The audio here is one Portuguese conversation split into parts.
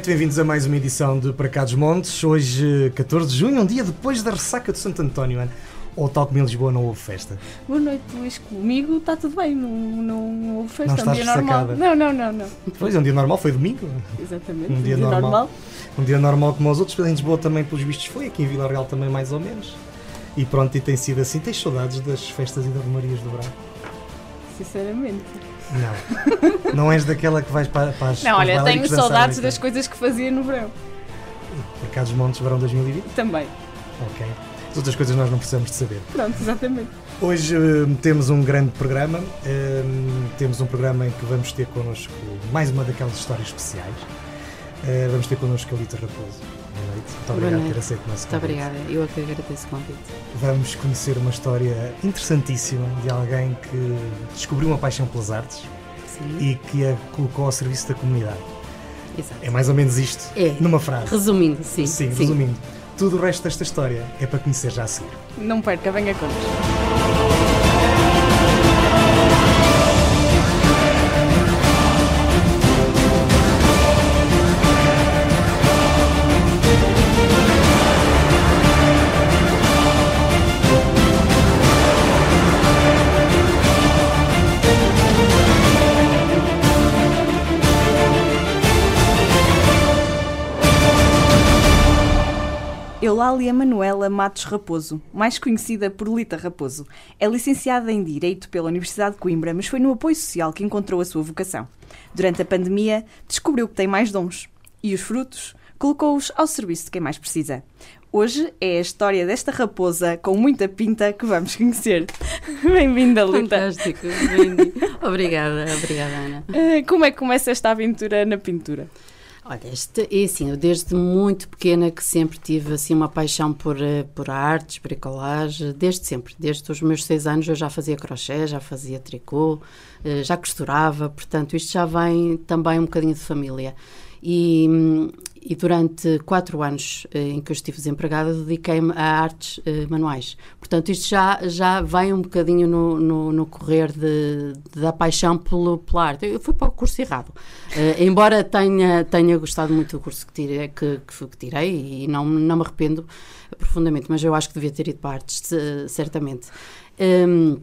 Noite, bem-vindos a mais uma edição de Para Cá dos Montes. Hoje, 14 de junho, um dia depois da ressaca de Santo António. Ana. Ou tal como em Lisboa não houve festa. Boa noite, Luís. Comigo está tudo bem, não, não houve festa. Não estás um dia normal. ressacada? Não, não, não, não. Pois, é um dia normal, foi domingo. Exatamente. Um dia normal. Um dia normal como os outros. Em Lisboa também, pelos vistos, foi. Aqui em Vila Real também, mais ou menos. E pronto, e tem sido assim. Tens saudades das festas e das romarias do verão? Sinceramente. Não. não és daquela que vais para, para as Não, olha, tenho saudades das coisas que fazia no verão. Para Cá dos Montes, verão 2020? Também. Ok. As outras coisas nós não precisamos de saber. Pronto, exatamente. Hoje hum, temos um grande programa. Hum, temos um programa em que vamos ter connosco mais uma daquelas histórias especiais. Uh, vamos ter connosco a Lita Raposo. Boa noite. Muito obrigado por noite. ter aceito o nosso Muito convite. obrigada, eu é que agradeço o convite. Vamos conhecer uma história interessantíssima de alguém que descobriu uma paixão pelas artes Sim, e que a colocou ao serviço da comunidade. exato. É mais ou menos isto, É. numa frase. Resumindo, sim. Sim, resumindo. Tudo o resto desta história é para conhecer já a seguir. Não perca, venha connosco. Manuela Matos Raposo, mais conhecida por Lita Raposo, é licenciada em Direito pela Universidade de Coimbra, mas foi no apoio social que encontrou a sua vocação. Durante a pandemia, descobriu que tem mais dons e os frutos colocou-os ao serviço de quem mais precisa. Hoje é a história desta raposa com muita pinta que vamos conhecer. Bem-vinda, Lita. Fantástico, Wendy. obrigada, obrigada, Ana. Eh, Como é que começa esta aventura na pintura? Olha, este, é assim, eu desde muito pequena que sempre tive assim uma paixão por, eh, por artes, bricolagem, desde sempre, desde os meus seis anos eu já fazia crochê, já fazia tricô, eh, já costurava, portanto isto já vem também um bocadinho de família. E, e durante quatro anos eh, em que eu estive desempregada, dediquei-me a artes eh, manuais. Portanto, isto já, já vem um bocadinho no, no, no correr de, da paixão pelo, pela arte. Eu fui para o curso errado. Eh, embora tenha, tenha gostado muito do curso que tirei, que, que, que tirei e não, não me arrependo profundamente, mas eu acho que devia ter ido para artes, eh, certamente. Hum,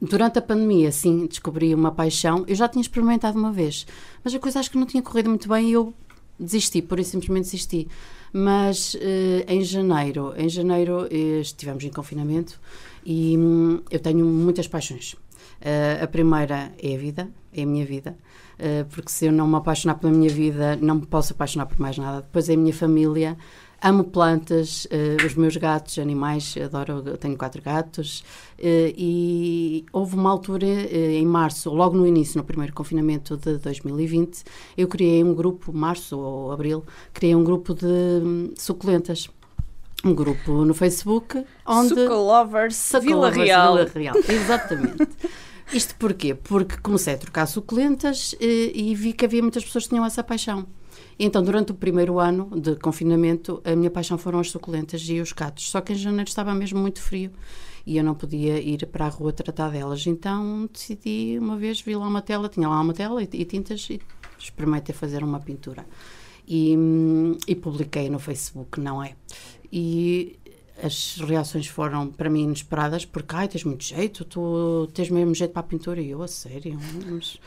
Durante a pandemia, sim, descobri uma paixão. Eu já tinha experimentado uma vez, mas a coisa acho que não tinha corrido muito bem e eu desisti, por isso simplesmente desisti. Mas eh, em janeiro, em janeiro eh, estivemos em confinamento e hum, eu tenho muitas paixões. Eh, a primeira é a vida, é a minha vida, porque se eu não me apaixonar pela minha vida, não me posso apaixonar por mais nada. Depois é a minha família, amo plantas, eh, os meus gatos, animais, adoro, tenho quatro gatos. eh, e houve uma altura, eh, em março, logo no início, no primeiro confinamento de 2020, eu criei um grupo, março ou abril, criei um grupo de hum, suculentas. Um grupo no Facebook, onde. Suco Lovers, Vila Real. Vila Real, exatamente. Isto porquê? Porque comecei a trocar suculentas e vi que havia muitas pessoas que tinham essa paixão. Então, durante o primeiro ano de confinamento, a minha paixão foram as suculentas e os gatos. Só que em janeiro estava mesmo muito frio e eu não podia ir para a rua tratar delas. Então, decidi uma vez, vi lá uma tela, tinha lá uma tela e, e tintas e experimentei fazer uma pintura. E, e publiquei no Facebook, não é? E as reações foram para mim inesperadas porque ai, tens muito jeito, tu tens mesmo jeito para a pintura e eu, a sério, mas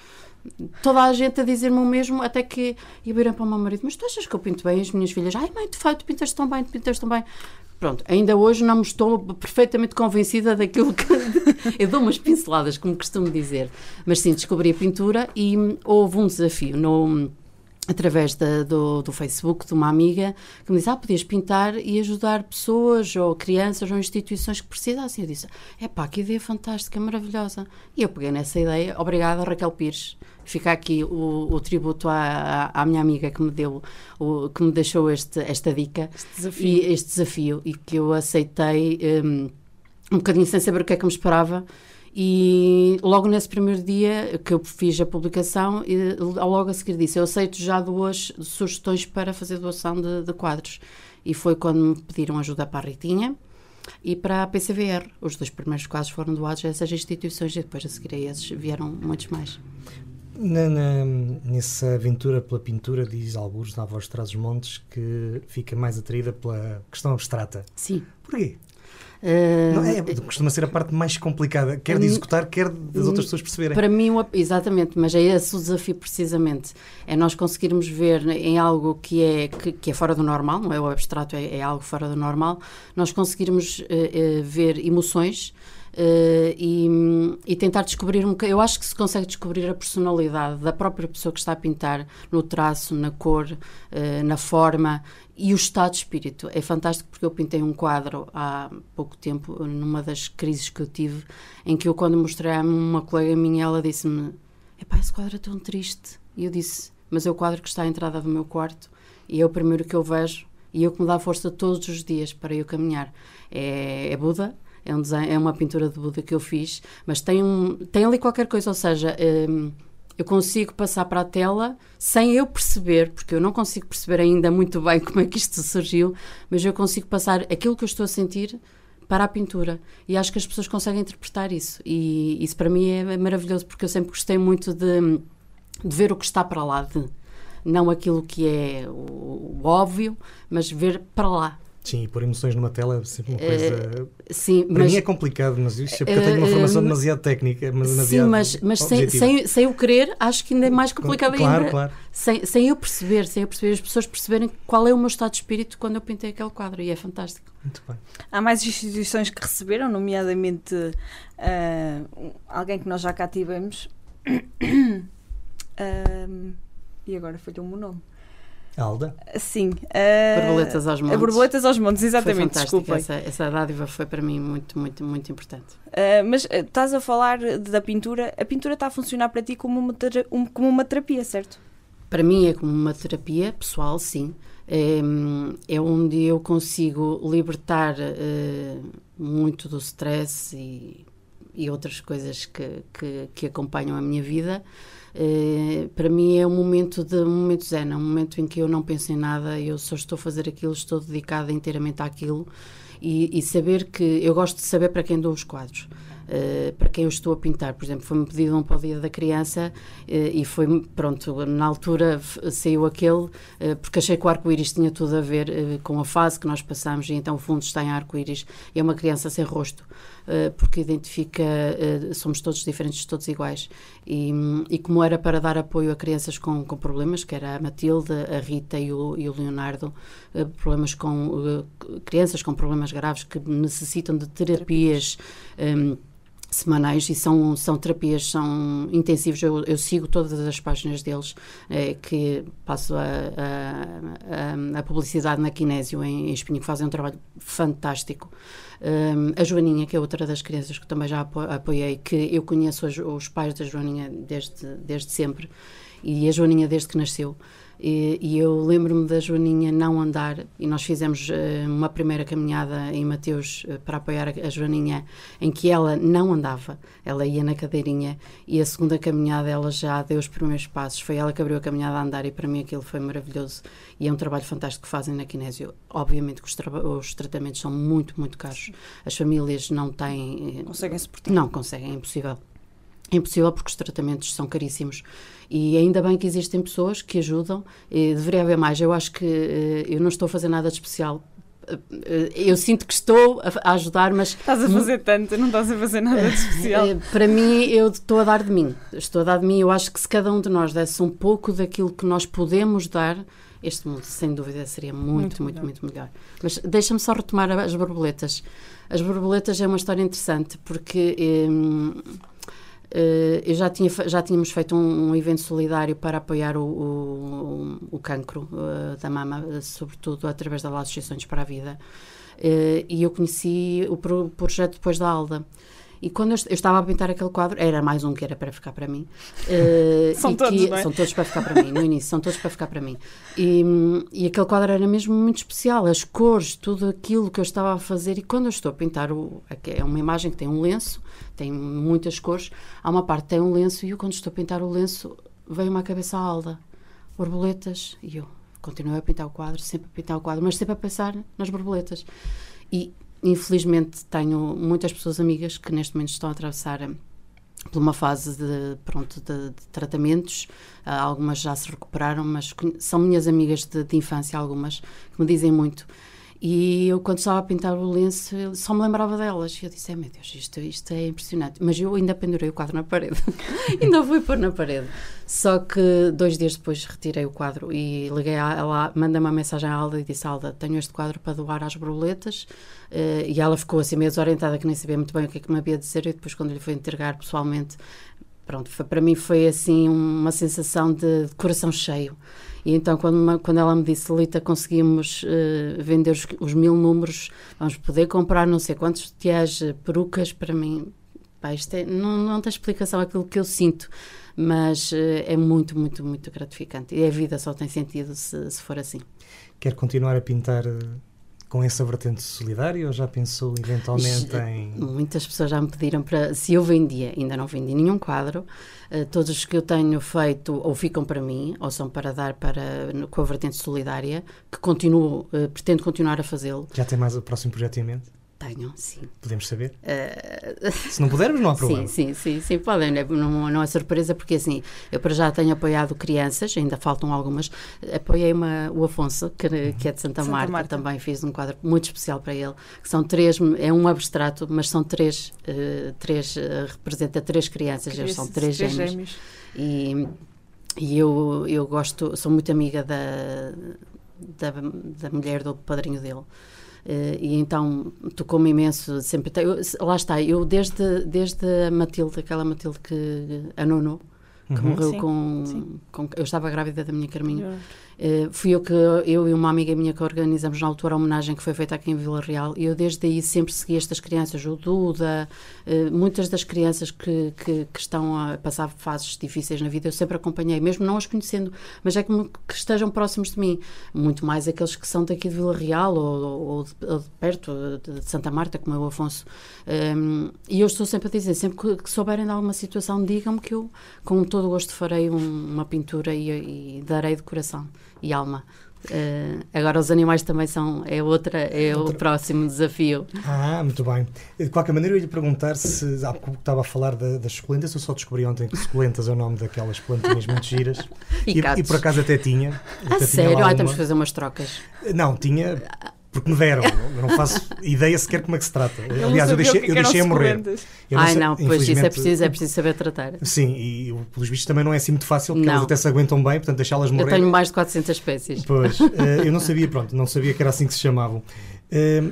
toda a gente a dizer-me o mesmo, até que ia virar para o meu marido, mas tu achas que eu pinto bem? As minhas filhas, ai mãe, faz, tu pintas tão bem, pintas tão bem. Pronto, ainda hoje não me estou perfeitamente convencida daquilo que. eu dou umas pinceladas, como costumo dizer. Mas sim, descobri a pintura e houve um desafio no, através da, do, do Facebook de uma amiga que me disse, ah, podias pintar e ajudar pessoas ou crianças ou instituições que precisassem. Eu disse, é pá, que ideia fantástica, maravilhosa. E eu peguei nessa ideia, obrigada Raquel Pires. Fica aqui o, o tributo à, à, minha amiga que me deu, o, que me deixou este, esta dica este desafio. e este desafio e que eu aceitei um, um bocadinho sem saber o que é que me esperava e logo nesse primeiro dia que eu fiz a publicação, logo a seguir disse: Eu aceito já duas sugestões para fazer doação de, de quadros. E foi quando me pediram ajuda para a Ritinha e para a PCVR. Os dois primeiros quadros foram doados a essas instituições e depois a seguir a esses vieram muitos mais. Na, na, nessa aventura pela pintura, diz alguns na voz de Trás os Montes que fica mais atraída pela questão abstrata. Sim. Porquê? Uh, não, é, costuma ser a parte mais complicada, quer de executar, quer das outras pessoas perceberem. Para mim, exatamente, mas é esse o desafio precisamente. É nós conseguirmos ver em algo que é, que, que é fora do normal, não é? O abstrato é, é algo fora do normal, nós conseguirmos uh, uh, ver emoções. Uh, e, e, tentar descobrir um Eu acho que se consegue descobrir a personalidade da própria pessoa que está a pintar no traço, na cor, uh, na forma e o estado de espírito. É fantástico porque eu pintei um quadro há pouco tempo, numa das crises que eu tive, em que eu, quando mostrei a uma colega minha, ela disse-me: Epá, esse quadro é tão triste. E eu disse: Mas é o quadro que está à entrada do meu quarto e é o primeiro que eu vejo e é o que me dá força todos os dias para eu caminhar. É, é Buda. É, um desenho, é uma pintura de Buda que eu fiz, mas tem, um, tem ali qualquer coisa, ou seja, um, eu consigo passar para a tela sem eu perceber, porque eu não consigo perceber ainda muito bem como é que isto surgiu, mas eu consigo passar aquilo que eu estou a sentir para a pintura. E acho que as pessoas conseguem interpretar isso. E isso para mim é maravilhoso, porque eu sempre gostei muito de, de ver o que está para lá de. Não aquilo que é o, o óbvio, mas ver para lá. Sim, e pôr emoções numa tela é sempre uma coisa. Uh, sim, Para mas, mim é complicado, mas isso é porque uh, eu tenho uma eh, formação uh, demasiado técnica. Demasiado sim, mas, mas sem, sem, sem o querer, acho que ainda é mais complicado claro, ainda. Claro. Sem, sem eu perceber, sem eu perceber, as pessoas perceberem qual é o meu estado de espírito quando eu pintei aquele quadro, e é fantástico. Muito bem. Há mais instituições que receberam, nomeadamente alguém que nós já cá tivemos. e agora falhou-me o nome. Alda? Sim. Uh, borboletas aos montes. Borboletas aos montes, exatamente, desculpa. Essa, essa dádiva foi para mim muito, muito, muito importante. Uh, mas uh, estás a falar da pintura. A pintura está a funcionar para ti como uma, um, como uma terapia, certo? Para mim é como uma terapia pessoal, sim. É, é onde eu consigo libertar muito do stress e, e outras coisas que, que, que acompanham a minha vida. Uh, para mim é um momento de um momento zen, é um momento em que eu não penso em nada, eu só estou a fazer aquilo, estou dedicada inteiramente àquilo e, e saber que eu gosto de saber para quem dou os quadros. Uh, para quem eu estou a pintar. Por exemplo, foi-me pedido um para o Dia da Criança uh, e foi, pronto, na altura saiu aquele, uh, porque achei que o arco-íris tinha tudo a ver com a fase que nós passamos e então o fundo está em arco-íris. É uma criança sem rosto. Eh, porque identifica, eh, somos todos diferentes, todos iguais. E, e, como era para dar apoio a crianças com, com problemas, que era a Matilde, a Rita e o, e o Leonardo, eh, problemas com crianças com problemas graves que necessitam de terapias. Um, semanais e são, são terapias, são intensivos. Eu, eu sigo todas as páginas deles, é, que passo a, a, a, a, publicidade na Kinésio em, em Espinho, que fazem um trabalho fantástico. Um, a Joaninha, que é outra das crianças que também já apo apoiei, que eu conheço os, os pais da Joaninha desde, desde sempre, e a Joaninha desde que nasceu. E, e eu lembro-me da Joaninha não andar, e nós fizemos uh, uma primeira caminhada em Mateus uh, para apoiar a, a, Joaninha, em que ela não andava, ela ia na cadeirinha, e a segunda caminhada ela já deu os primeiros passos, foi ela que abriu a caminhada a andar, e para mim aquilo foi maravilhoso, e é um trabalho fantástico que fazem na Kinésio. Obviamente que os, os tratamentos são muito, muito caros, as famílias não têm. Eh, conseguem suportar? Não conseguem, é impossível. É impossível porque os tratamentos são caríssimos. E ainda bem que existem pessoas que ajudam. E deveria haver mais. Eu acho que uh, eu não estou a fazer nada de especial. Uh, eu sinto que estou a, ajudar, mas. Estás a fazer tanto, não estás a fazer nada de especial. Uh, para mim, eu estou a dar de mim. Estou a dar de mim. Eu acho que se cada um de nós desse um pouco daquilo que nós podemos dar, este mundo, sem dúvida, seria muito, muito, muito melhor. Muito melhor. Mas deixa-me só retomar as borboletas. As borboletas é uma história interessante porque. Um, Uh, eu já, tinha, já tínhamos feito um, um evento solidário para apoiar o, o, o cancro uh, da mama, sobretudo através das Associações para a Vida. Uh, e eu conheci o pro, projeto depois da Alda. E quando eu, eu, estava a pintar aquele quadro, era mais um que era para ficar para mim. Uh, são todos, que, é? São todos para ficar para mim, no início, são todos para ficar para mim. E, e aquele quadro era mesmo muito especial, as cores, tudo aquilo que eu estava a fazer. E quando eu estou a pintar, o, é uma imagem que tem um lenço, tem muitas cores, há uma parte que tem um lenço, e eu quando estou a pintar o lenço, veio-me à cabeça a alda, borboletas, e eu continuei a pintar o quadro, sempre a pintar o quadro, mas sempre a pensar nas borboletas. E infelizmente tenho muitas pessoas amigas que neste momento estão a atravessar eh, por uma fase de, pronto, de, de tratamentos, uh, algumas já se recuperaram, mas são minhas amigas de, de, infância, algumas, que me dizem muito. E eu, quando estava a pintar o lenço, só me lembrava delas. E eu disse: meu Deus, isto, isto é impressionante. Mas eu ainda pendurei o quadro na parede. ainda fui pôr na parede. Só que dois dias depois retirei o quadro e liguei a ela, mandei uma mensagem à Alda e disse: Alda, tenho este quadro para doar às borboletas. Uh, e ela ficou assim meio desorientada, que nem sabia muito bem o que é que me havia de dizer. E depois, quando lhe foi entregar pessoalmente, pronto, foi, para mim foi assim uma sensação de, de coração cheio. E então, quando, quando ela me disse, Lita, conseguimos uh, vender os, os, mil números, vamos poder comprar não sei quantos tiés, eh, perucas, para mim, pá, isto é, não, não tem explicação aquilo que eu sinto, mas uh, é muito, muito, muito gratificante. E a vida só tem sentido se, se for assim. Quer continuar a pintar com essa vertente solidária ou já pensou eventualmente em. Muitas pessoas já me pediram para. Se eu vendia, ainda não vendi nenhum quadro, uh, todos os que eu tenho feito ou ficam para mim ou são para dar para, com a vertente solidária, que continuo, uh, pretendo continuar a fazê-lo. Já tem mais o próximo projeto em mente? Tenho, sim. Podemos saber? Uh... Se não pudermos, não há problema. Sim, sim, sim, sim podem. Não, não é surpresa, porque assim, eu para já tenho apoiado crianças, ainda faltam algumas. Apoiei uma, o Afonso, que, que é de Santa, Santa Marta, Marta, também fiz um quadro muito especial para ele, que são três, é um abstrato, mas são três, uh, três uh, representa três crianças, eles são três, três gêmeos. gêmeos. E, e eu, eu gosto, sou muito amiga da, da, da mulher do padrinho dele. Uh, e então tocou-me imenso sempre eu, lá está eu desde desde a Matilde aquela Matilde que a Nono que uhum. morreu sim, com, sim. com, eu estava grávida da minha Carminho Uh, fui eu que eu e uma amiga minha que organizamos na altura a homenagem que foi feita aqui em Vila Real. E eu desde aí sempre segui estas crianças, o Duda, uh, muitas das crianças que, que, que, estão a passar fases difíceis na vida eu sempre acompanhei, mesmo não as conhecendo, mas é como que estejam próximos de mim, muito mais aqueles que são daqui de Vila Real ou, ou, de, ou de, perto de, Santa Marta, como é o Afonso. Ehm, e eu estou sempre a dizer, sempre que, souberem de alguma situação, digam-me que eu, com todo o gosto, farei um, uma pintura e, e darei de coração e alma. Uh, agora os animais também são é outra é outra. o próximo desafio. Ah muito bem. De qualquer maneira eu ia lhe perguntar se há pouco estava a falar da, das suculentas eu só descobri ontem que suculentas é o nome daquelas plantinhas muito giras. E, e, e, por acaso até tinha. Ah até sério? Tinha ah, temos que fazer umas trocas. Não tinha porque me deram. Eu não faço ideia sequer como é que se trata. Aliás, eu deixei, eu deixei a morrer. Ai, não, pois isso é preciso, é preciso saber tratar. Sim, e pelos bichos também não é assim muito fácil, porque não. elas até se aguentam bem, portanto deixá-las morrer. Eu tenho mais de 400 espécies. Pois, eh, eu não sabia, pronto, não sabia que era assim que se chamavam. Eh,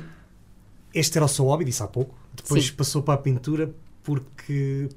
este era o seu hobby, disse há pouco. Depois Sim. passou para a pintura porque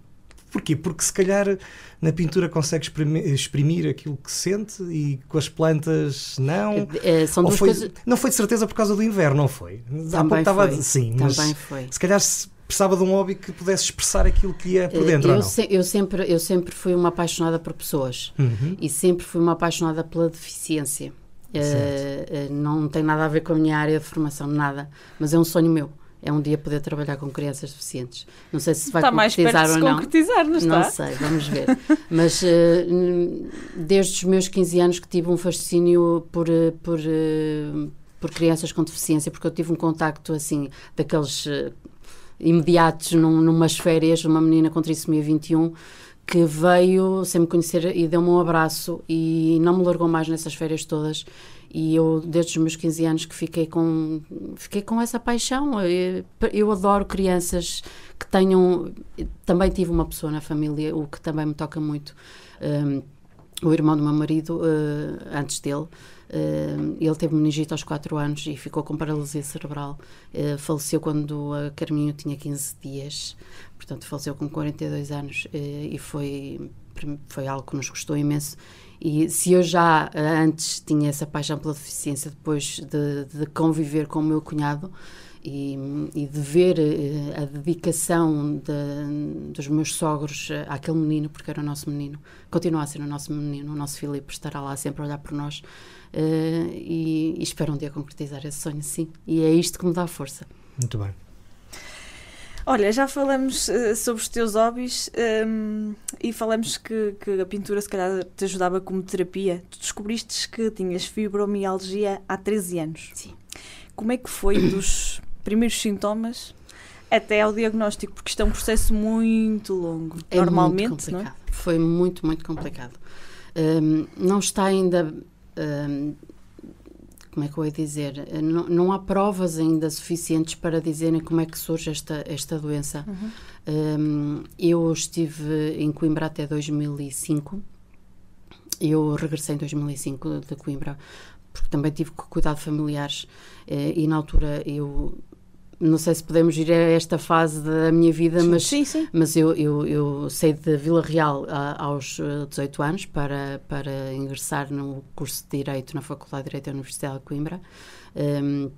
Porquê? Porque se calhar na pintura consegue exprimir, exprimir aquilo que sente e com as plantas não. É, são duas foi, coisas... Não foi de certeza por causa do inverno, não foi? Também estava foi. Sim, Também foi. se calhar se precisava de um hobby que pudesse expressar aquilo que ia por dentro. Eu, se, eu, sempre, eu sempre fui uma apaixonada por pessoas uhum. e sempre fui uma apaixonada pela deficiência. Uh, não tem nada a ver com a minha área de formação, nada, mas é um sonho meu é um dia poder trabalhar com crianças deficientes. Não sei se vai está concretizar mais perto ou não. concretizar, não está? Não sei, vamos ver. Mas uh, desde os meus 15 anos que tive um fascínio por, eh, por, uh, por crianças com deficiência, porque eu tive um contacto assim, daqueles uh, imediatos num, numas férias, uma menina com trissomia 21 que veio sem me conhecer e deu-me um abraço e não me largou mais nessas férias todas e eu, desde os meus 15 anos, que fiquei com, fiquei com essa paixão. Eu, eu adoro crianças que tenham. Também tive uma pessoa na família, o que também me toca muito. Um, o irmão do meu marido, uh, antes dele, uh, ele teve meningite aos 4 anos e ficou com paralisia cerebral. Uh, faleceu quando a Carminho tinha 15 dias, portanto, faleceu com 42 anos e foi, foi algo que nos custou imenso. E se eu já antes tinha essa paixão pela deficiência, depois de, de conviver com o meu cunhado, e, e, de ver uh, a dedicação de, dos meus sogros uh, àquele menino, porque era o nosso menino, continua a ser o nosso menino, o nosso Filipe estará lá sempre a olhar por nós e, e, espero um dia concretizar esse sonho, sim. E é isto que me dá força. Muito bem. Olha, já falamos sobre os teus hobbies um, e falamos que, que, a pintura se calhar te ajudava como terapia. Tu descobriste que tinhas fibromialgia há 13 anos. Sim. Como é que foi dos primeiros sintomas até ao diagnóstico, porque isto é um processo muito longo, é normalmente, muito não é? Foi muito, muito complicado. Um, não está ainda. Um, como é que eu ia dizer? Não, não, há provas ainda suficientes para dizerem como é que surge esta, esta doença. Uhum. Um, eu estive em Coimbra até 2005. Eu regressei em 2005 de Coimbra porque também tive cuidado familiares eh, e na altura eu não sei se podemos ir a esta fase da minha vida, sim, mas, sim, sim. mas eu, eu, eu saí de Vila Real a, aos 18 eh, anos para, para ingressar no curso de Direito na Faculdade de Direito da Universidade de Coimbra. Um,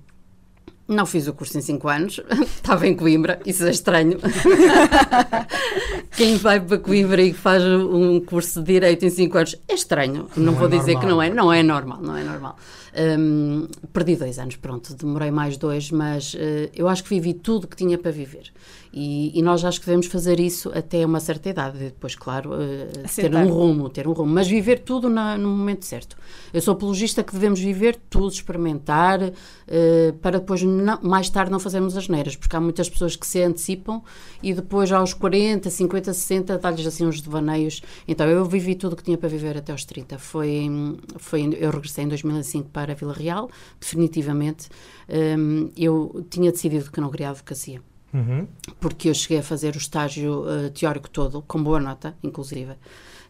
não fiz o curso em 5 anos, estava em Coimbra, isso é estranho. Quem vai para Coimbra e faz um curso de Direito em 5 anos é estranho. Não, não vou é dizer normal. que não é, não é normal, não é normal. Um, perdi dois anos, pronto, demorei mais dois, mas uh, eu acho que vivi tudo que tinha para viver. E, e, nós acho que devemos fazer isso até uma certa idade, depois, claro, uh, ter um rumo, ter um rumo, mas viver tudo na, no momento certo. Eu sou apologista que devemos viver tudo, experimentar, uh, para depois, não, mais tarde, não fazermos as neiras, porque há muitas pessoas que se antecipam e depois, aos 40, 50, 60, dá-lhes assim uns devaneios. Então, eu vivi tudo que tinha para viver até aos 30. Foi, foi, eu regressei em 2005 para Vila Real, definitivamente. Um, eu tinha decidido que não queria advocacia. Uhum. Porque eu cheguei a fazer o estágio uh, teórico todo, com boa nota, inclusive.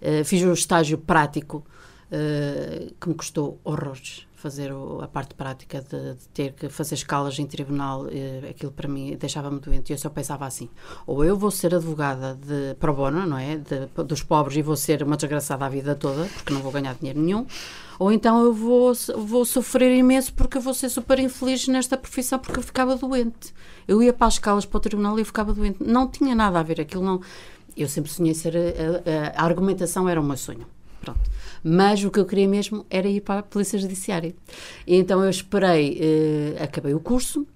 Uh, fiz o estágio prático, uh, que me custou horrores fazer o, a parte prática de, de, ter que fazer escalas em tribunal, aquilo para mim deixava-me doente. Eu só pensava assim: ou eu vou ser advogada de pro bono, não é? De, dos pobres e vou ser uma desgraçada a vida toda, porque não vou ganhar dinheiro nenhum, ou então eu vou, vou sofrer imenso porque eu vou ser super infeliz nesta profissão porque eu ficava doente. Eu ia para as escalas para o tribunal e eu ficava doente. Não tinha nada a ver aquilo, não. Eu sempre sonhei ser. A, a, a argumentação era o meu sonho. Pronto. Mas o que eu queria mesmo era ir para a Polícia Judiciária. E então eu esperei, eh, acabei o curso,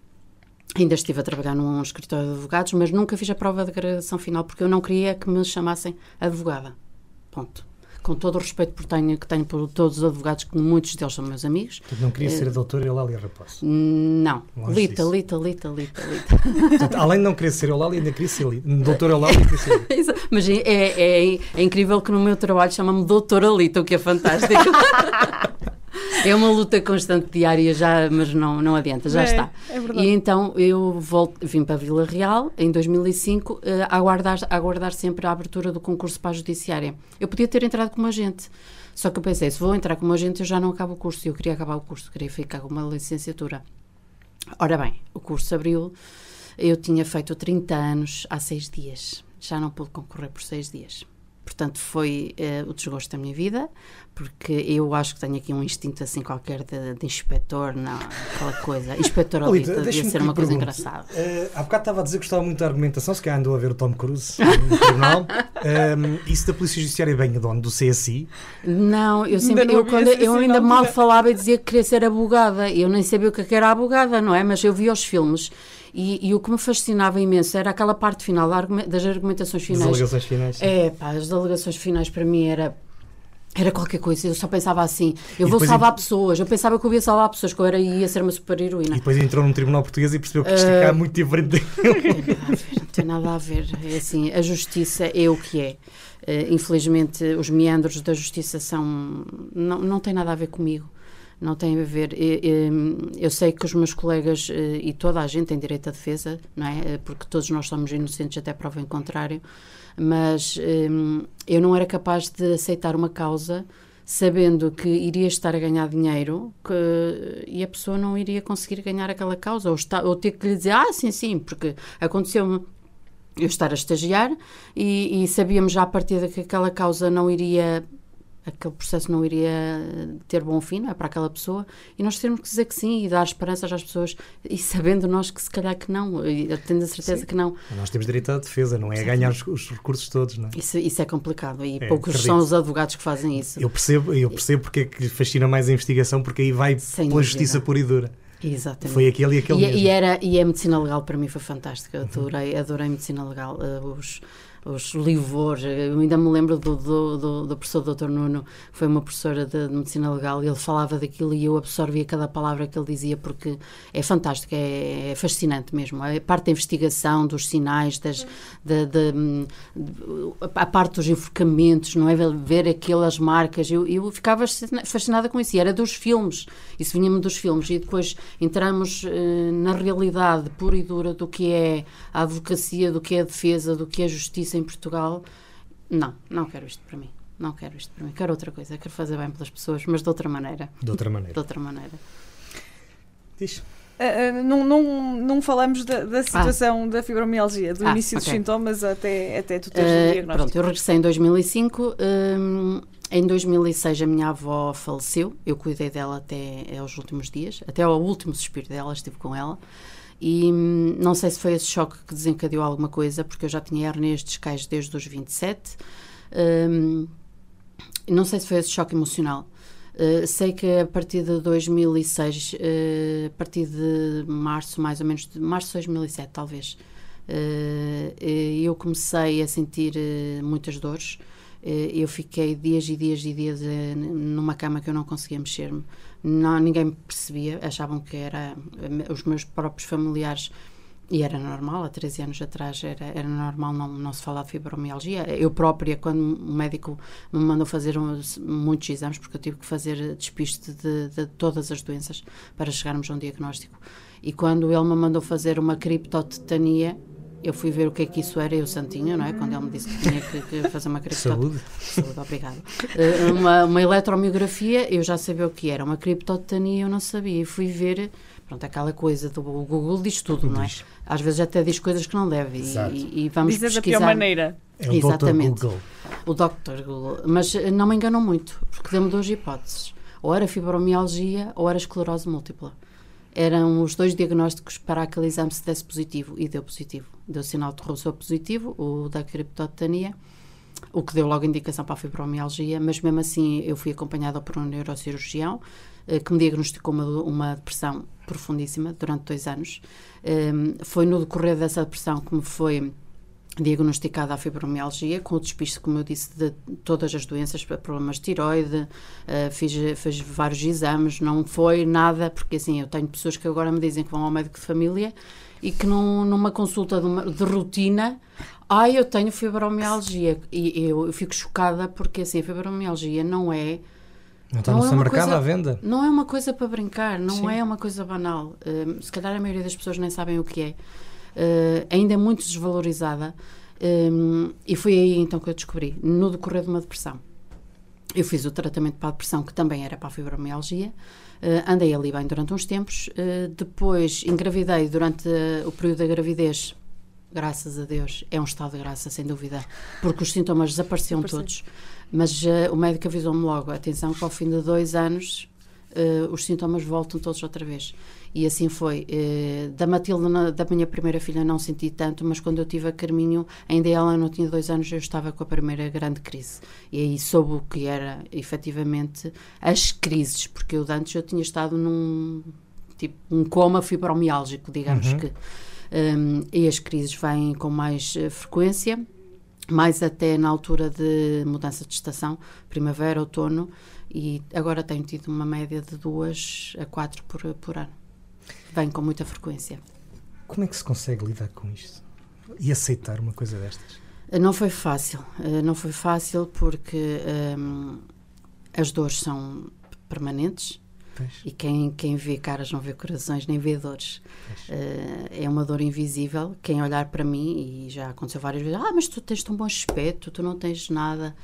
ainda estive a trabalhar num escritório de advogados, mas nunca fiz a prova de graduação final porque eu não queria que me chamassem advogada. Ponto com todo o respeito por tenho, que tenho por todos os advogados, que muitos deles são meus amigos. Portanto, não queria uh, ser a doutora Eulália Raposo? Não. Lita. Lita, Lita, Lita, Lita. Portanto, além de não querer ser Eulália, ainda queria ser Lita. Doutora Eulália. Mas é, é, é, é incrível que no meu trabalho chama-me doutora Lita, o que é fantástico. É uma luta constante diária já, mas não, não adianta, já é, está. É e então eu volto, vim para Vila Real em 2005 uh, a, aguardar, a aguardar sempre a abertura do concurso para a Judiciária. Eu podia ter entrado como agente, só que eu pensei, se vou entrar como agente eu já não acabo o curso. Eu queria acabar o curso, queria ficar com uma licenciatura. Ora bem, o curso abriu, eu tinha feito 30 anos há seis dias. Já não pude concorrer por seis dias. Portanto, foi uh, o desgosto da minha vida, porque eu acho que tenho aqui um instinto assim qualquer de, de inspetor, não, aquela coisa. Inspetor Alita devia ser uma coisa engraçada. Uh, há bocado estava a dizer que gostava muito da argumentação, se calhar andou a ver o Tom Cruise no tribunal. Um, isso da Polícia Judiciária vem de onde? Do CSI? Não, eu sempre, eu, quando, eu ainda mal falava e dizia que queria ser abogada. Eu nem sabia o que é era abogada, não é? Mas eu via os filmes e, e, o que me fascinava imenso era aquela parte final das argumentações finais. As delegações finais. É, pá, as delegações finais para mim era era qualquer coisa, eu só pensava assim, eu vou salvar pessoas, eu pensava que eu ia salvar pessoas, que eu era, ia ser uma super heroína. E depois entrou num tribunal português e percebeu que isto uh, é muito diferente Não tem nada a ver, é assim, a justiça é o que é. Uh, infelizmente, os meandros da justiça são. Não, não tem nada a ver comigo não tem a ver. Eu sei que os meus colegas eh, e toda a gente tem direito à defesa, não é? Porque todos nós somos inocentes até prova em contrário, mas eu não era capaz de aceitar uma causa sabendo que iria estar a ganhar dinheiro que, e a pessoa não iria conseguir ganhar aquela causa, ou, está, ou ter que lhe dizer, ah, sim, sim, porque aconteceu-me eu estar a estagiar e, e sabíamos já a partir de que aquela causa não iria aquele processo não iria ter bom fim não é, para aquela pessoa e nós temos que dizer que sim e dar esperanças às pessoas e sabendo nós que se calhar que não tendo a certeza sim. que não nós temos direito à defesa não é a ganhar os, os, recursos todos não é? Isso, isso é complicado e é, poucos acredito. são os advogados que fazem isso eu percebo eu percebo porque é que fascina mais a investigação porque aí vai Sem pela dúvida. justiça pura e dura Exatamente. Foi aquele e aquele e, mesmo. E, era, e a medicina legal para mim foi fantástica. Adorei, adorei medicina legal. Uh, os, os livros. Eu ainda me lembro do, do, do, do professor Dr. Nuno, que foi uma professora de, de, medicina legal, e ele falava daquilo e eu absorvia cada palavra que ele dizia, porque é fantástico, é, é fascinante mesmo. A parte da investigação, dos sinais, das, de, de, a parte dos enforcamentos, não é? Ver aquelas marcas. Eu, eu ficava fascinada com isso, e era dos filmes, isso vinha-me dos filmes, e depois entramos eh, na realidade pura e dura do que é a advocacia, do que é a defesa, do que é a justiça em Portugal, não, não quero isto para mim. Não quero isto para mim. Quero outra coisa. Quero fazer bem pelas pessoas, mas de outra maneira. De outra maneira. De outra maneira. Diz. Uh, não, não, não falamos da, da situação ah. da fibromialgia, do ah, início okay. dos sintomas até, até tu teres uh, o diagnóstico. Pronto, eu regressei em 2005. Um, em 2006 a minha avó faleceu. Eu cuidei dela até aos últimos dias, até ao último suspiro dela, estive com ela. E hum, não sei se foi esse choque que desencadeou alguma coisa, porque eu já tinha hernias discais desde os 27. Um, não sei se foi esse choque emocional. Uh, sei que a partir de 2006, uh, a partir de março, mais ou menos, de março de 2007, talvez, uh, eu comecei a sentir muitas dores. eu fiquei dias e dias e dias numa cama que eu não conseguia mexer-me não, ninguém percebia, achavam que era os meus próprios familiares e era normal, há 13 anos atrás era, era normal não, não se falar de fibromialgia. Eu própria, quando o médico me mandou fazer muitos exames, porque eu tive que fazer despiste de, de, todas as doenças para chegarmos a um diagnóstico. E quando ele me mandou fazer uma criptotetania, eu fui ver o que é que isso era, eu santinho, não é? Quando ele me disse que tinha que, que fazer uma criptotetania. Saúde. Saúde, obrigado. Uh, uma, uma eletromiografia, eu já sabia o que era. Uma criptotetania eu não sabia. E fui ver, pronto, aquela coisa do o Google diz tudo, não é? Às vezes até diz coisas que não deve. E, e, vamos Dizer pesquisar. da pior maneira. É o Exatamente. Dr. Google. O Dr. Google. Mas eh, não me enganam muito, porque deu-me duas hipóteses. Ou era fibromialgia ou era esclerose múltipla eram os dois diagnósticos para aquele exame se desse positivo e deu positivo. Deu sinal de rossor positivo, o da criptotetania, o que deu logo indicação para a fibromialgia, mas mesmo assim eu fui acompanhada por um neurocirurgião eh, que me diagnosticou uma, uma depressão profundíssima durante dois anos. Um, foi no decorrer dessa depressão que me foi diagnosticada a fibromialgia, com o despiste, como eu disse, de todas as doenças, problemas de tiroide, uh, fiz, fiz vários exames, não foi nada, porque assim, eu tenho pessoas que agora me dizem que vão ao médico de família e que num, numa consulta de, uma, de rotina, ai, eu tenho fibromialgia, e eu, eu, fico chocada porque assim, a fibromialgia não é... Não está não no é mercado coisa, à venda. Não é uma coisa para brincar, não Sim. é uma coisa banal. Uh, se calhar a maioria das pessoas nem sabem o que é uh, ainda é muito desvalorizada. Um, e foi aí então que eu descobri, no decorrer de uma depressão. Eu fiz o tratamento para a depressão, que também era para a fibromialgia. Uh, andei ali bem durante uns tempos. Uh, depois engravidei durante uh, o período da gravidez. Graças a Deus, é um estado de graça, sem dúvida, porque os sintomas desapareciam todos. Mas o médico avisou-me logo: atenção, que ao fim de dois anos os sintomas voltam todos outra vez. E assim foi. Eh, da Matilde, da minha primeira filha, não senti tanto, mas quando eu tive a Carminho, ainda ela não tinha dois anos, eu estava com a primeira grande crise. E aí soube o que era, efetivamente, as crises, porque eu antes eu tinha estado num tipo um coma fibromiálgico, digamos uhum. que. Um, e as crises vêm com mais uh, frequência, mais até na altura de mudança de estação, primavera, outono, e agora tenho tido uma média de duas a quatro por, por ano vem com muita frequência. Como é que se consegue lidar com isto? E aceitar uma coisa destas? Não foi fácil. Eh, não foi fácil porque um, as dores são permanentes. E quem, quem vê caras não vê corações nem vê dores. Uh, é uma dor invisível. Quem olhar para mim, e já aconteceu várias vezes, ah, mas tu tens tão bom aspecto, tu não tens nada.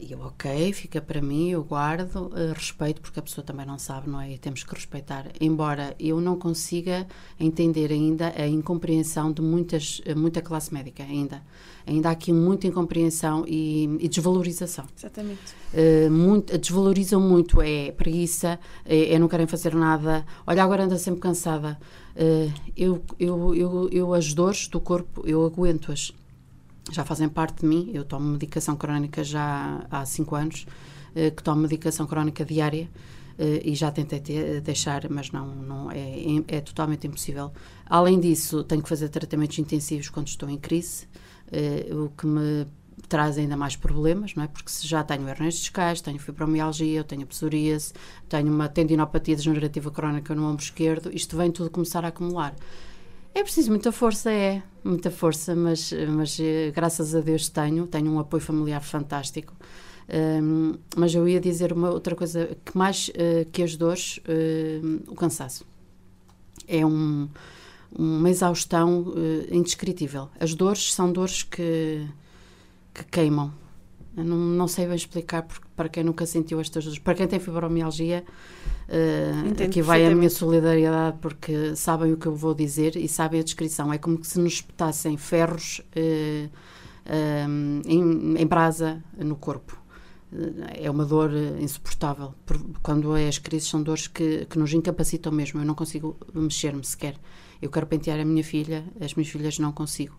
E eu, ok, fica para mim, eu guardo, uh, respeito, porque a pessoa também não sabe, não é? E temos que respeitar. Embora eu não consiga entender ainda a incompreensão de muitas, eh, muita classe médica, ainda. Ainda há aqui muita incompreensão e, e desvalorização. Exatamente. Uh, muito, desvalorizam muito, é preguiça, é, é, não querem fazer nada. Olha, agora anda sempre cansada. Uh, eu, eu, eu, eu, as dores do corpo, eu aguento-as já fazem parte de mim. Eu tomo medicação crónica já há 5 anos, eh, que tomo medicação crónica diária eh, e já tentei ter, deixar, mas não, não é, é totalmente impossível. Além disso, tenho que fazer tratamentos intensivos quando estou em crise, eh, o que me traz ainda mais problemas, não é? Porque se já tenho hernias discais, tenho fibromialgia, eu tenho psoríase, tenho uma tendinopatia degenerativa crónica no ombro esquerdo, isto vem tudo começar a acumular. É preciso muita força, é, muita força, mas, mas eh, graças a Deus tenho, tenho um apoio familiar fantástico. Um, mas eu ia dizer uma outra coisa que mais uh, que as dores, uh, o cansaço. É um, uma exaustão uh, indescritível. As dores são dores que, que queimam. Não, não sei bem explicar porque, para quem nunca sentiu estas dores. Para quem tem fibromialgia, Uh, aqui vai a minha solidariedade porque sabem o que eu vou dizer e sabem a descrição. É como se nos espetassem ferros uh, uh, em, em, brasa no corpo. É uma dor insuportável. Quando é as crises, são dores que, que nos incapacitam mesmo. Eu não consigo mexer-me sequer. Eu quero pentear a minha filha, as minhas filhas não consigo.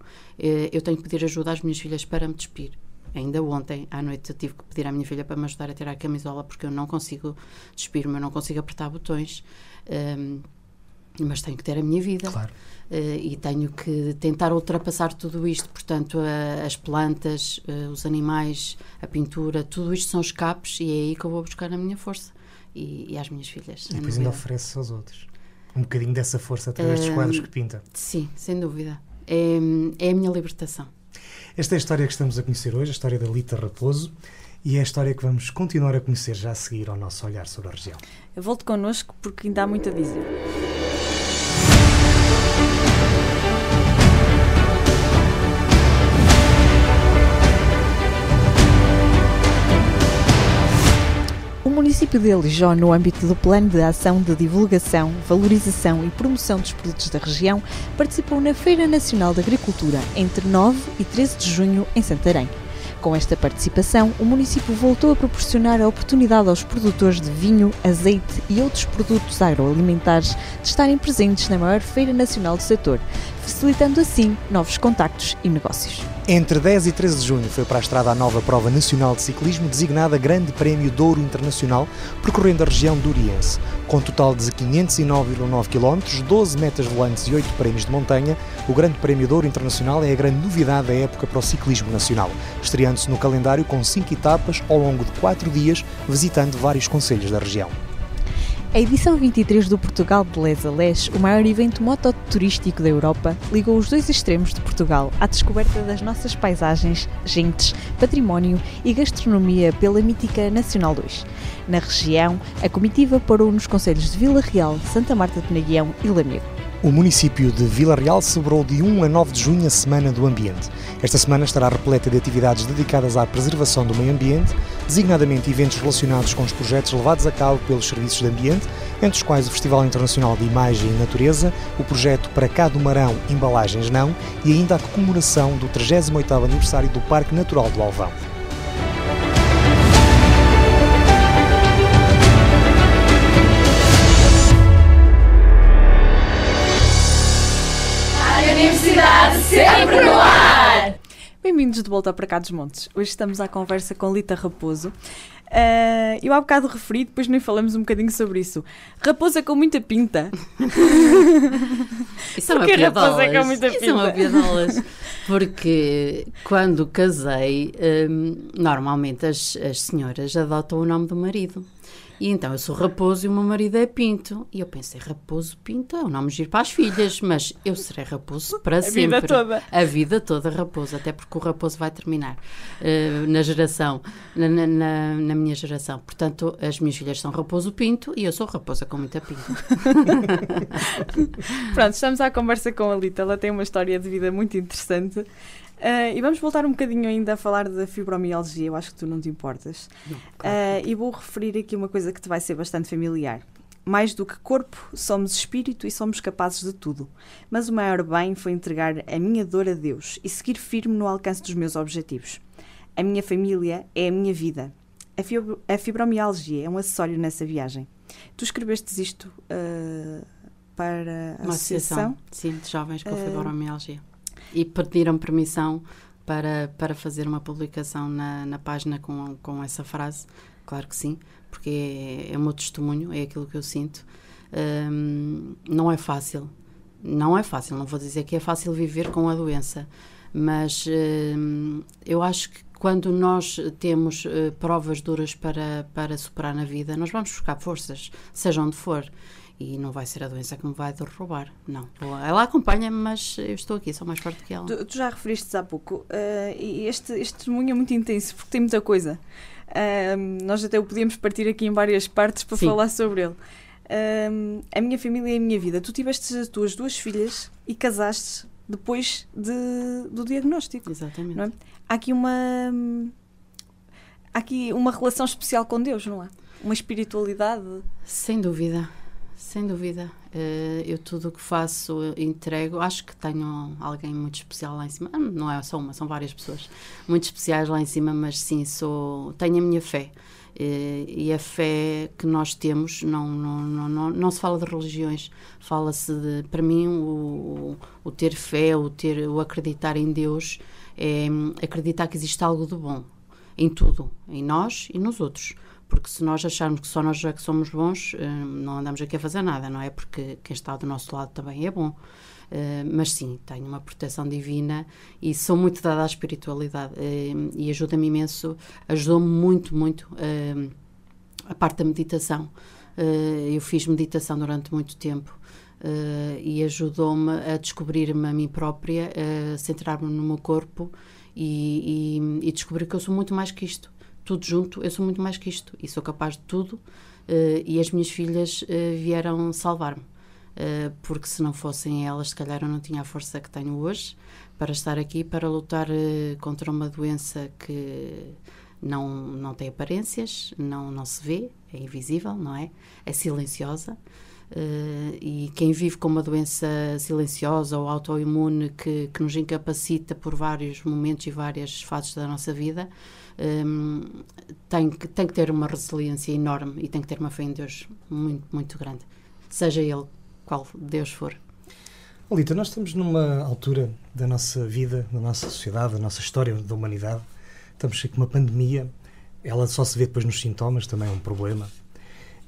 Eu tenho que pedir ajuda às minhas filhas para me despir. Ainda ontem, à noite, eu tive que pedir à minha filha para me ajudar a tirar a camisola porque eu não consigo despir-me, eu não consigo apertar botões. Um, mas tenho que ter a minha vida. Claro. Uh, e tenho que tentar ultrapassar tudo isto. Portanto, uh, as plantas, uh, os animais, a pintura, tudo isto são escapes e é aí que eu vou buscar a minha força e, e às minhas filhas. E depois ainda oferece aos outros um bocadinho dessa força através dos quadros que pinta. Sim, sem dúvida. É, é a minha libertação. Esta é a história que estamos a conhecer hoje, a história da Lita Raposo, e é a história que vamos continuar a conhecer já a seguir ao nosso olhar sobre a região. Volte connosco porque ainda há muito a dizer. Município de Elijó, no âmbito do Plano de Ação de Divulgação, Valorização e Promoção dos Produtos da Região, participou na Feira Nacional de Agricultura entre 9 e 13 de junho em Santarém. Com esta participação, o município voltou a proporcionar a oportunidade aos produtores de vinho, azeite e outros produtos agroalimentares de estarem presentes na maior feira nacional do setor, facilitando assim novos contactos e negócios. Entre 10 e 13 de junho foi para a estrada a nova prova nacional de ciclismo designada Grande Prémio Douro Internacional, percorrendo a região do Oriense. Com um total de 509,9 km, 12 metas volantes e 8 prémios de montanha, o Grande Prémio Douro Internacional é a grande novidade da época para o ciclismo nacional, estreando-se no calendário com 5 etapas ao longo de 4 dias, visitando vários conselhos da região. A edição 23 do Portugal de Les a Les, o maior evento mototurístico da Europa, ligou os dois extremos de Portugal à descoberta das nossas paisagens, gentes, património e gastronomia pela mítica Nacional 2. Na região, a comitiva parou nos conselhos de Vila Real, Santa Marta de Naguião e Lamego. O município de Vila Real celebrou de 1 a 9 de junho a Semana do Ambiente. Esta semana estará repleta de atividades dedicadas à preservação do meio ambiente, designadamente eventos relacionados com os projetos levados a cabo pelos serviços de ambiente, entre os quais o Festival Internacional de Imagem e Natureza, o projeto Para Cá do Marão Embalagens Não e ainda a comemoração do 38º aniversário do Parque Natural do Alvão. Sempre no ar! Bem-vindos de volta para cá dos Montes. Hoje estamos à conversa com Lita Raposo. Uh, eu há bocado referi, depois nem falamos um bocadinho sobre isso. Raposa com muita pinta. Isso é uma raposa com muita pinta? Isso é uma piadolas. Porque quando casei, um, normalmente as, as senhoras adotam o nome do marido. E então eu sou Raposo e o meu marido é Pinto. E eu pensei, Raposo Pinto é um nome giro para as filhas, mas eu serei Raposo para a sempre. A vida toda. A vida toda Raposo, até porque o Raposo vai terminar uh, na geração, na, na, na, minha geração. Portanto, as minhas filhas são Raposo Pinto e eu sou Raposa com muita pinta. Pronto, estamos à conversa com a Lita. Ela tem uma história de vida muito interessante. Uh, e vamos voltar um bocadinho ainda a falar da fibromialgia, eu acho que tu não te importas. Não, claro. Uh, e vou referir aqui uma coisa que te vai ser bastante familiar. Mais do que corpo, somos espírito e somos capazes de tudo. Mas o maior bem foi entregar a minha dor a Deus e seguir firme no alcance dos meus objetivos. A minha família é a minha vida. A, fibro a fibromialgia é um acessório nessa viagem. Tu escreveste isto uh, para a Uma associação? associação, sim, de jovens com Eh, fibromialgia. E pediram permissão para, para fazer uma publicação na, na página com, com essa frase. Claro que sim, porque é, é o meu testemunho, é aquilo que eu sinto. Hum, não é fácil, não é fácil, não vou dizer que é fácil viver com a doença, mas hum, eu acho que quando nós temos eh, provas duras para, para superar na vida, nós vamos buscar forças, seja onde for. E não vai ser a doença que me vai derrubar, não. Ela acompanha-me, mas eu estou aqui, sou mais forte que ela. Tu, tu já referiste há pouco, uh, e este, este testemunho é muito intenso porque tem muita coisa. Uh, nós até o podíamos partir aqui em várias partes para Sim. falar sobre ele. Uh, a minha família é a minha vida. Tu tiveste as tuas duas filhas e casaste depois de, do diagnóstico. Exatamente. É? Há aqui uma. Há aqui uma relação especial com Deus, não há? Uma espiritualidade. Sem dúvida, sem dúvida. Eh, eu tudo o que faço eh, entrego. Acho que tenho alguém muito especial lá em cima. Ah, Não é só uma, são várias pessoas muito especiais lá em cima, mas sim, sou, tenho a minha fé. Eh, E a fé que nós temos, não, não, não, não, não se fala de religiões, fala-se de, para mim, o, o ter fé, o, ter, o acreditar em Deus, é hum, acreditar que existe algo de bom em tudo, em nós e nos outros. Porque se nós acharmos que só nós já que somos bons, eh, não andamos aqui a fazer nada, não é? Porque quem está do nosso lado também é bom. Eh, Mas sim, tenho uma proteção divina e sou muito dada à espiritualidade eh, e ajuda-me imenso, ajudou-me muito, muito eh, a parte da meditação. Eu fiz meditação durante muito tempo e ajudou-me a descobrir-me a mim própria, a centrar-me no meu corpo e, e, e descobrir que eu sou muito mais que isto. Tudo junto, eu sou muito mais que isto e sou capaz de tudo. eh, e as minhas filhas eh, vieram salvar-me. Eh, porque se não fossem elas, se calhar eu não tinha a força que tenho hoje para estar aqui, para lutar contra uma doença que não, não tem aparências, não, não se vê, é invisível, não é? É silenciosa. Eh, e quem vive com uma doença silenciosa ou autoimune que, que nos incapacita por vários momentos e várias fases da nossa vida, hum, tem, que, tem que ter uma resiliência enorme e tem que ter uma fé em Deus muito, muito grande. Seja ele qual Deus for. Alita, nós estamos numa altura da nossa vida, da nossa sociedade, da nossa história da humanidade. Estamos com uma pandemia, ela só se vê depois nos sintomas, também é um problema.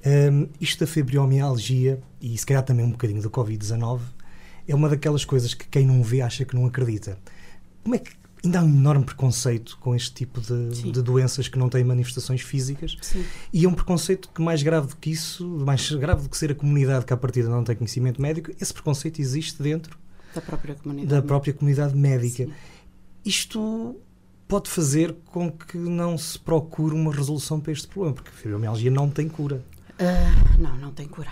Hum, isto da fibromialgia e se calhar também um bocadinho do Covid-19 é uma daquelas coisas que quem não vê acha que não acredita. Como é que ainda há um enorme preconceito com este tipo de, de doenças que não têm manifestações físicas Sim. e é um preconceito que mais grave do que isso, mais grave do que ser a comunidade que à partida não tem conhecimento médico, esse preconceito existe dentro Da própria comunidade. da própria comunidade médica. Sim. Isto pode fazer com que não se procure uma resolução para este problema, porque a fibromialgia não tem cura. Ah, não, não tem cura.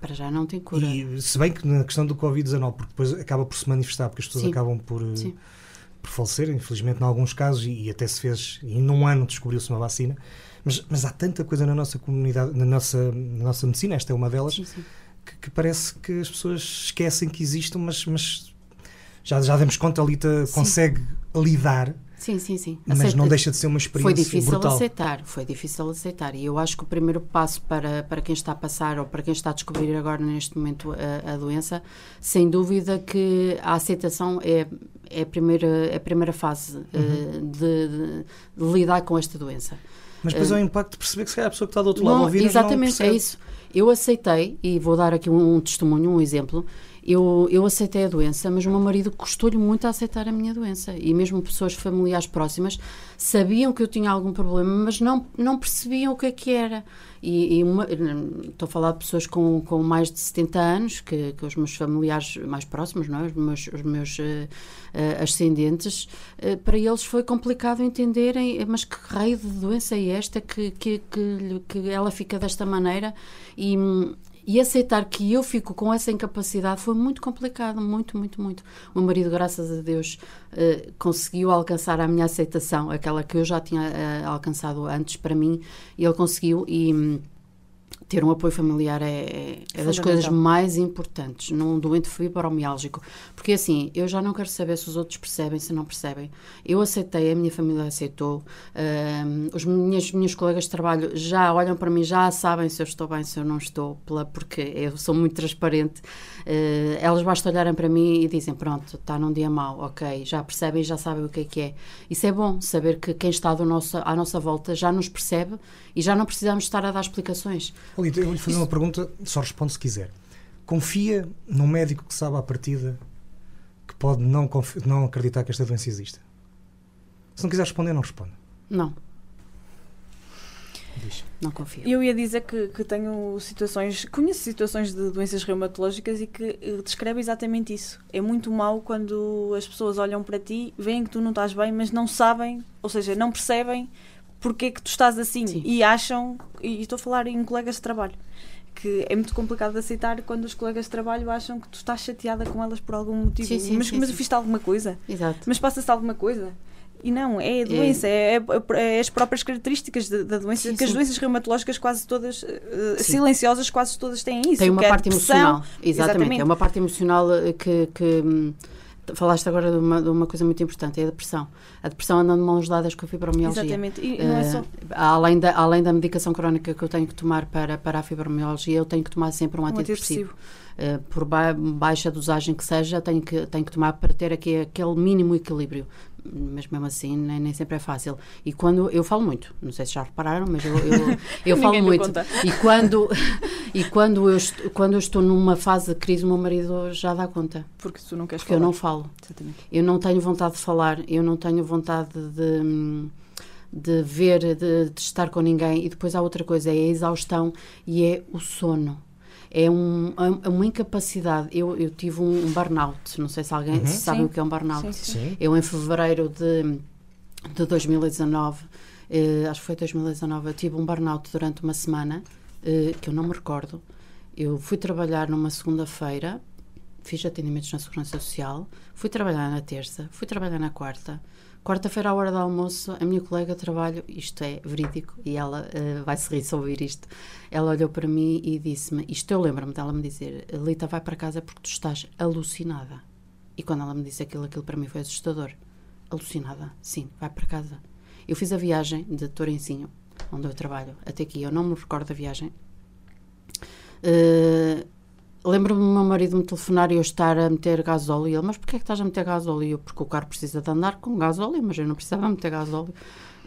Para já não tem cura. E se bem que na questão do Covid-19, porque depois acaba por se manifestar, porque as pessoas Sim. acabam por, Sim. Por falecer, infelizmente, em alguns casos, e, e até se fez, e num ano descobriu-se uma vacina. Mas, mas há tanta coisa na nossa comunidade, na nossa, na nossa medicina, esta é uma delas, Sim, sim. que, que parece que as pessoas esquecem que existam, mas, mas já, já demos conta, a Lita Sim. consegue lidar, Sim, sim, sim. mas não deixa de ser uma Foi experiência difícil brutal. aceitar, foi difícil aceitar. E eu acho que o primeiro passo para, para quem está a passar ou para quem está a descobrir agora neste momento a, a doença, sem dúvida que a aceitação é, é, a, primeira, é a primeira fase eh, Uhum. de, de- de lidar com esta doença. Mas depois é o impacto de perceber que se calhar a pessoa que está do outro lado a Não, ouvir exatamente, não percebe. é isso. Eu aceitei, e vou dar aqui um, um testemunho, um exemplo. Eu, eu aceitei a doença, mas o meu marido custou-lhe muito a aceitar a minha doença. E mesmo pessoas familiares próximas sabiam que eu tinha algum problema, mas não, não percebiam o que é que era. E, e uma- estou a falar de pessoas com, com mais de 70 anos, que, que os meus familiares mais próximos, não é? os meus, os meus eh, ascendentes, eh, para eles foi complicado entenderem, mas que raio de doença é esta que, que, que, que ela fica desta maneira? E, E aceitar que eu fico com essa incapacidade foi muito complicado, muito, muito, muito. O meu marido, graças a Deus, uh, conseguiu alcançar a minha aceitação, aquela que eu já tinha uh, alcançado antes para mim, e ele conseguiu e hum, ter um apoio familiar é, é, é das coisas mais importantes num doente fibromiálgico. Porque assim, eu já não quero saber se os outros percebem, se não percebem. Eu aceitei, a minha família aceitou, uh, os minhas, minhas colegas de trabalho já olham para mim, já sabem se eu estou bem, se eu não estou, pela, porque eu sou muito transparente. Uh, elas basta olharem para mim e dizem: Pronto, está num dia mau, ok, já percebem, já sabem o que é que é. Isso é bom, saber que quem está do nosso, à nossa volta já nos percebe e já não precisamos estar a dar explicações. Olita, eu vou-lhe fazer uma pergunta, só responde se quiser. Confia num médico que sabe à partida que pode não, não acreditar que esta doença exista? Se não quiser responder, não responde. Não. Não confio. Eu ia dizer que, que, tenho situações, conheço situações de doenças reumatológicas e que eh, descreve exatamente isso. É muito mau quando as pessoas olham para ti, veem que tu não estás bem, mas não sabem, ou seja, não percebem porque é que tu estás assim Sim. e acham, e estou a falar em colegas de trabalho, que é muito complicado de aceitar quando os colegas de trabalho acham que tu estás chateada com elas por algum motivo. Sim, sim, mas sim, mas fiz alguma coisa? Exato. Mas passa-se alguma coisa? E não, é a doença, é, é, é as próprias características da, da doença, sim, que as doenças reumatológicas quase todas, uh, silenciosas, quase todas têm isso. Tem uma é parte emocional, exatamente, exatamente, é uma parte emocional eh, que, que hum, Falaste agora de uma, de uma, coisa muito importante, é a depressão. A depressão anda de mãos dadas com a fibromialgia. Exatamente. E não é só... Uh, além, da, além da medicação crónica que eu tenho que tomar para, para a fibromialgia, eu tenho que tomar sempre um, um antidepressivo. Uh, por ba baixa dosagem que seja, tenho que, tenho que tomar para ter aqui aquele mínimo equilíbrio mas mesmo assim nem, nem, sempre é fácil. E quando eu falo muito, não sei se já repararam, mas eu, eu, eu falo muito. E quando e quando eu estou, quando eu estou numa fase de crise, o meu marido já dá conta. Porque tu não queres Porque falar. eu não falo. Exatamente. Eu não tenho vontade de falar, eu não tenho vontade de de ver, de, de estar com ninguém. E depois há outra coisa, é a exaustão e é o sono é, um, é uma incapacidade. Eu, eu tive um, burnout, não sei se alguém uhum. sabe sim. o que é um burnout. Sim, sim. Eu, em fevereiro de, de 2019, eh, acho que foi 2019, eu tive um burnout durante uma semana, eh, que eu não me recordo. Eu fui trabalhar numa segunda-feira, fiz atendimentos na Segurança Social, fui trabalhar na terça, fui trabalhar na quarta, Quarta-feira, à hora do almoço, a minha colega de trabalho, isto é verídico, e ela uh, vai se rir se ouvir isto, ela olhou para mim e disse-me, isto eu lembro-me dela me dizer, Lita, vai para casa porque tu estás alucinada. E quando ela me disse aquilo, aquilo para mim foi assustador. Alucinada, sim, vai para casa. Eu fiz a viagem de Torencinho, onde eu trabalho, até aqui, eu não me recordo da viagem. Uh, Lembro-me do meu marido me telefonar e eu estar a meter gasóleo. E ele, mas porquê é que estás a meter gasóleo? Eu, porque o carro precisa de andar com gasóleo, mas eu não precisava meter gasóleo.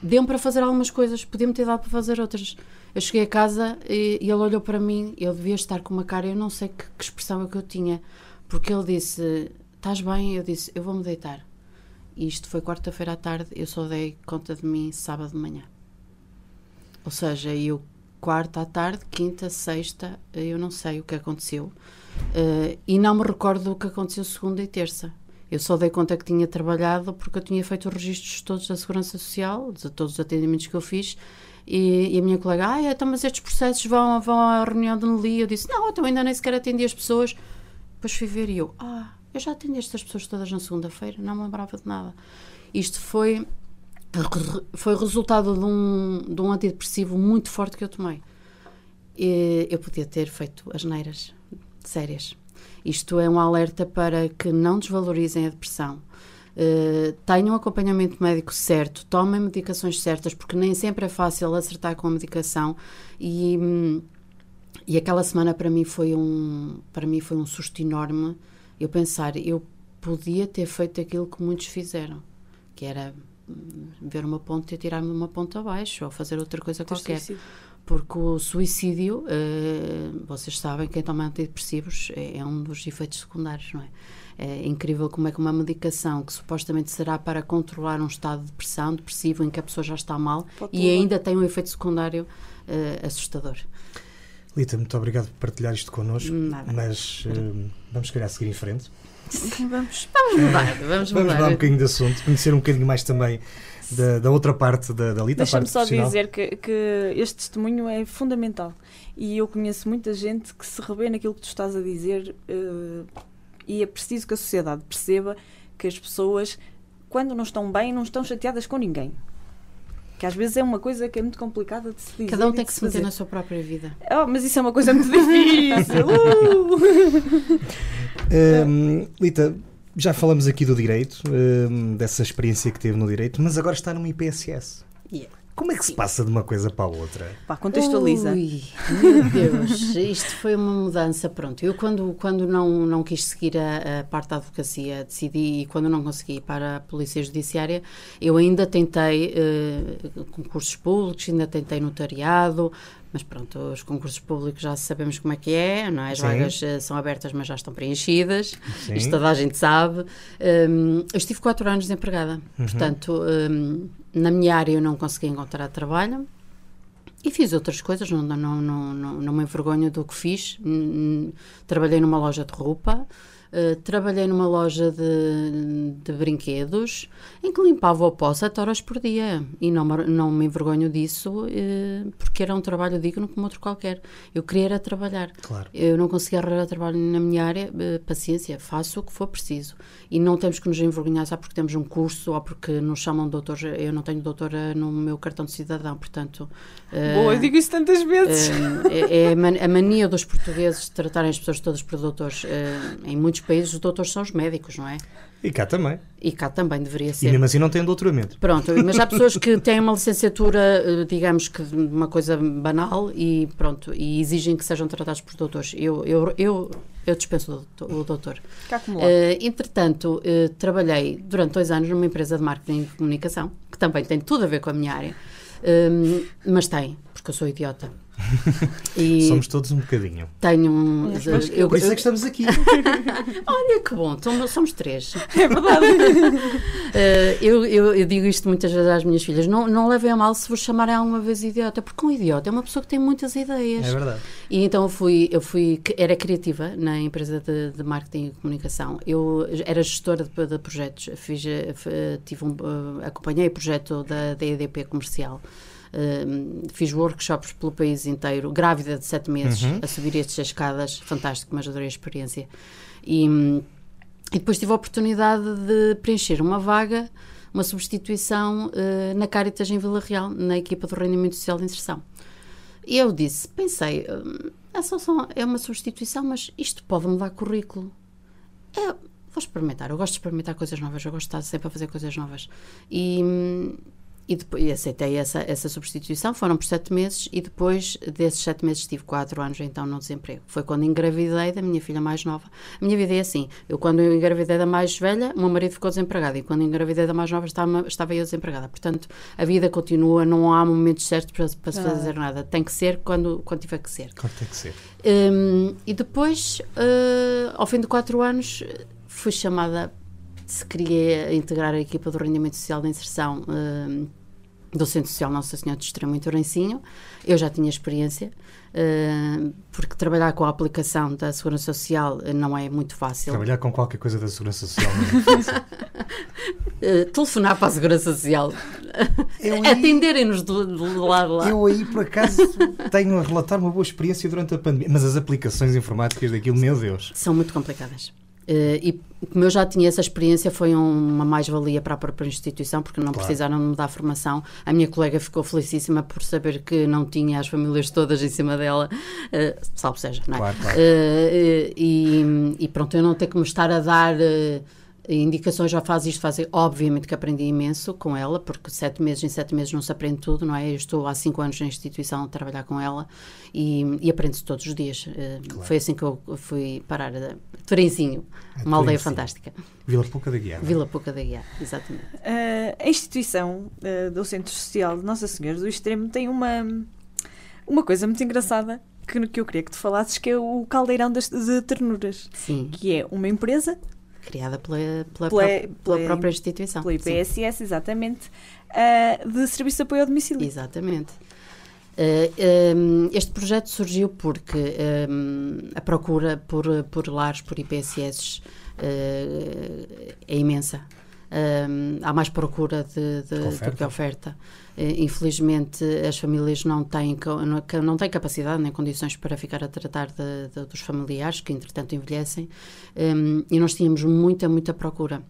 Deu-me para fazer algumas coisas, podia-me ter dado para fazer outras. Eu cheguei a casa e, e, ele olhou para mim, ele devia estar com uma cara, eu não sei que, que expressão é que eu tinha, porque ele disse: Estás bem? Eu disse: Eu vou-me deitar. E isto foi quarta-feira à tarde, eu só dei conta de mim sábado de manhã. Ou seja, eu quarta à tarde, quinta, sexta, eu não sei o que aconteceu. Uh, e não me recordo o que aconteceu segunda e terça. Eu só dei conta que tinha trabalhado porque eu tinha feito os registros todos da Segurança Social, de todos os atendimentos que eu fiz, e, e a minha colega, ah, então, mas estes processos vão, vão à reunião de Nelly. Eu disse, não, eu ainda nem sequer atendi as pessoas. Depois fui ver e eu, ah, eu já atendi estas pessoas todas na segunda-feira, não me lembrava de nada. Isto foi foi resultado de um, de um antidepressivo muito forte que eu tomei. E eu podia ter feito as neiras sérias. Isto é um alerta para que não desvalorizem a depressão. Uh, tenham um acompanhamento médico certo, tomem medicações certas, porque nem sempre é fácil acertar com a medicação. E, e aquela semana para mim foi um para mim foi um susto enorme. Eu pensar, eu podia ter feito aquilo que muitos fizeram, que era ver uma ponte e tirar-me uma ponte abaixo ou fazer outra coisa qualquer. Suicídio. Porque o suicídio, uh, vocês sabem, quem toma antidepressivos é, é, um dos efeitos secundários, não é? É incrível como é que uma medicação que supostamente será para controlar um estado de depressão, depressivo, em que a pessoa já está mal, Pode e ainda tem um efeito secundário uh, assustador. Lita, muito obrigado por partilhar isto connosco. Nada. Mas uh, vamos, calhar, seguir em frente. Vamos. Vamos mudar, vamos Vamos mudar. mudar um bocadinho de assunto, conhecer um bocadinho mais também da, da outra parte da, da Lita, a Deixa-me só dizer que, que este testemunho é fundamental e eu conheço muita gente que se revê naquilo que tu estás a dizer eh, e é preciso que a sociedade perceba que as pessoas, quando não estão bem, não estão chateadas com ninguém. Que às vezes é uma coisa que é muito complicada de se dizer. Cada um tem que se meter fazer. na sua própria vida. Oh, mas isso é uma coisa muito difícil. Uh! Hum, Lita, já falamos aqui do direito, hum, dessa experiência que teve no direito, mas agora está numa IPSS. Yeah. Como é que se passa de uma coisa para a outra? Pá, contextualiza. Ui, meu Deus, isto foi uma mudança. Pronto, eu quando, quando não, não quis seguir a, a parte da advocacia, decidi, e quando não consegui ir para a Polícia Judiciária, eu ainda tentei eh, concursos públicos, ainda tentei notariado, mas pronto, os concursos públicos já sabemos como é que é, não é? As Sim. vagas eh, são abertas, mas já estão preenchidas. Sim. Isto toda a gente sabe. Hum, eu estive quatro anos desempregada. Portanto, hum, na minha área eu não consegui encontrar trabalho. E fiz outras coisas, não, não, não, não, não me envergonho do que fiz. Hum, Trabalhei numa loja de roupa, eh, trabalhei numa loja de, de brinquedos, em que limpava o pó sete horas por dia. E não, me- não me envergonho disso, eh, porque era um trabalho digno como outro qualquer. Eu queria era trabalhar. Claro. Eu não consegui arranjar trabalho na minha área, eh, paciência, faço o que for preciso. E não temos que nos envergonhar só porque temos um curso ou porque nos chamam de doutor. Eu não tenho doutora no meu cartão de cidadão, portanto. Boa, eu digo isso tantas vezes. é, é a man- a mania dos portugueses de tratarem as pessoas todas por doutores. Em muitos países, os doutores são os médicos, não é? E cá também. E cá também deveria E ser. mesmo assim não tem doutoramento. Pronto, mas há pessoas que têm uma licenciatura, eh, digamos que de uma coisa banal e pronto, e exigem que sejam tratados por doutores. Eu, eu, eu, eu dispenso o doutor. Cá como lá. Eh, entretanto, eh, trabalhei durante dois anos numa empresa de marketing e comunicação, que também tem tudo a ver com a minha área, Hum, mas tem, porque eu sou idiota. E Somos todos um bocadinho. tenho um. Que eu- Por isso é que estamos aqui. olha que bom, somos, somos três. É verdade. Eh, eu, eu, eu digo isto muitas vezes às minhas filhas: não, não levem a mal se vos chamarem alguma vez idiota, porque um idiota é uma pessoa que tem muitas ideias. É verdade. E então eu fui, eu fui, era criativa na empresa de, de marketing e comunicação. Eu era gestora de, de projetos, fiz, eh, tive um, eh, acompanhei o projeto da, da EDP comercial. Fiz workshops pelo país inteiro, grávida de sete meses, Uhum. a subir estas escadas, fantástico, mas adorei a experiência. E, e depois tive a oportunidade de preencher uma vaga, uma substituição eh, na Caritas em Vila Real, na equipa do Rendimento Social de Inserção. E eu disse, pensei, hum, é, só, só- é uma substituição, mas isto pode mudar currículo. É, vou experimentar, eu gosto de experimentar coisas novas, eu gosto de estar sempre a fazer coisas novas. E, hum, e depois e aceitei essa, essa substituição, foram por sete meses, e depois desses sete meses tive quatro anos então no desemprego. Foi quando engravidei da minha filha mais nova. A minha vida é assim, eu quando eu engravidei da mais velha, o meu marido ficou desempregado, e quando engravidei da mais nova estava, estava eu desempregada. Portanto, a vida continua, não há momentos certos para, para se fazer nada. Tem que ser quando, quando tiver que ser. Que tem que ser. Hum, e depois, eh, ao fim de quatro anos, fui chamada, se queria integrar a equipa do Rendimento Social de Inserção hum, do Centro Social Nossa Senhora de Extremo em Torrencinho. Eu já tinha experiência, hum, porque trabalhar com a aplicação da Segurança Social eh, não é muito fácil. Trabalhar com qualquer coisa da segurança social. não é fácil. Eh, telefonar para a Segurança Social, atenderem-nos do, do lado lá. eu aí, por acaso, tenho a relatar uma boa experiência durante a pandemia. Mas as aplicações informáticas daquilo, meu Deus. São muito complicadas. Eh, e como eu já tinha essa experiência, foi um- uma mais-valia para a própria instituição, porque não Claro. precisaram de me dar formação. A minha colega ficou felicíssima por saber que não tinha as famílias todas em cima dela, eh, salvo seja, não é? Claro, claro. Eh, e, e pronto, eu não ter que me estar a dar eh, indicações, já faz isto, faz. Obviamente que aprendi imenso com ela, porque sete meses em sete meses não se aprende tudo, não é? Eu estou há cinco anos na instituição a trabalhar com ela e, e aprende-se todos os dias. Eh, Foi assim que eu fui parar a Torenzinho, uma aldeia fantástica. Vila Pouca da Guiar. Vila Pouca da Guiar, exatamente. Uh, a instituição uh, do Centro Social de Nossa Senhora do Extremo tem uma, uma coisa muito engraçada que, que eu queria que tu falasses, que é o Caldeirão das, de Ternuras, Sim, que é uma empresa criada pela, pela, Pela- pela pela- própria instituição. pela Sim. IPSS, exatamente, uh, de Serviço de Apoio ao Domicílio. Exatamente. Uh, um, este projeto surgiu porque um, a procura por, por lares, por IPSS, uh, é imensa. Um, há mais procura de, de, do que oferta. Uh, infelizmente, as famílias não têm, não, têm capacidade nem condições para ficar a tratar de, de, dos familiares, que entretanto envelhecem, um, e nós tínhamos muita, muita procura.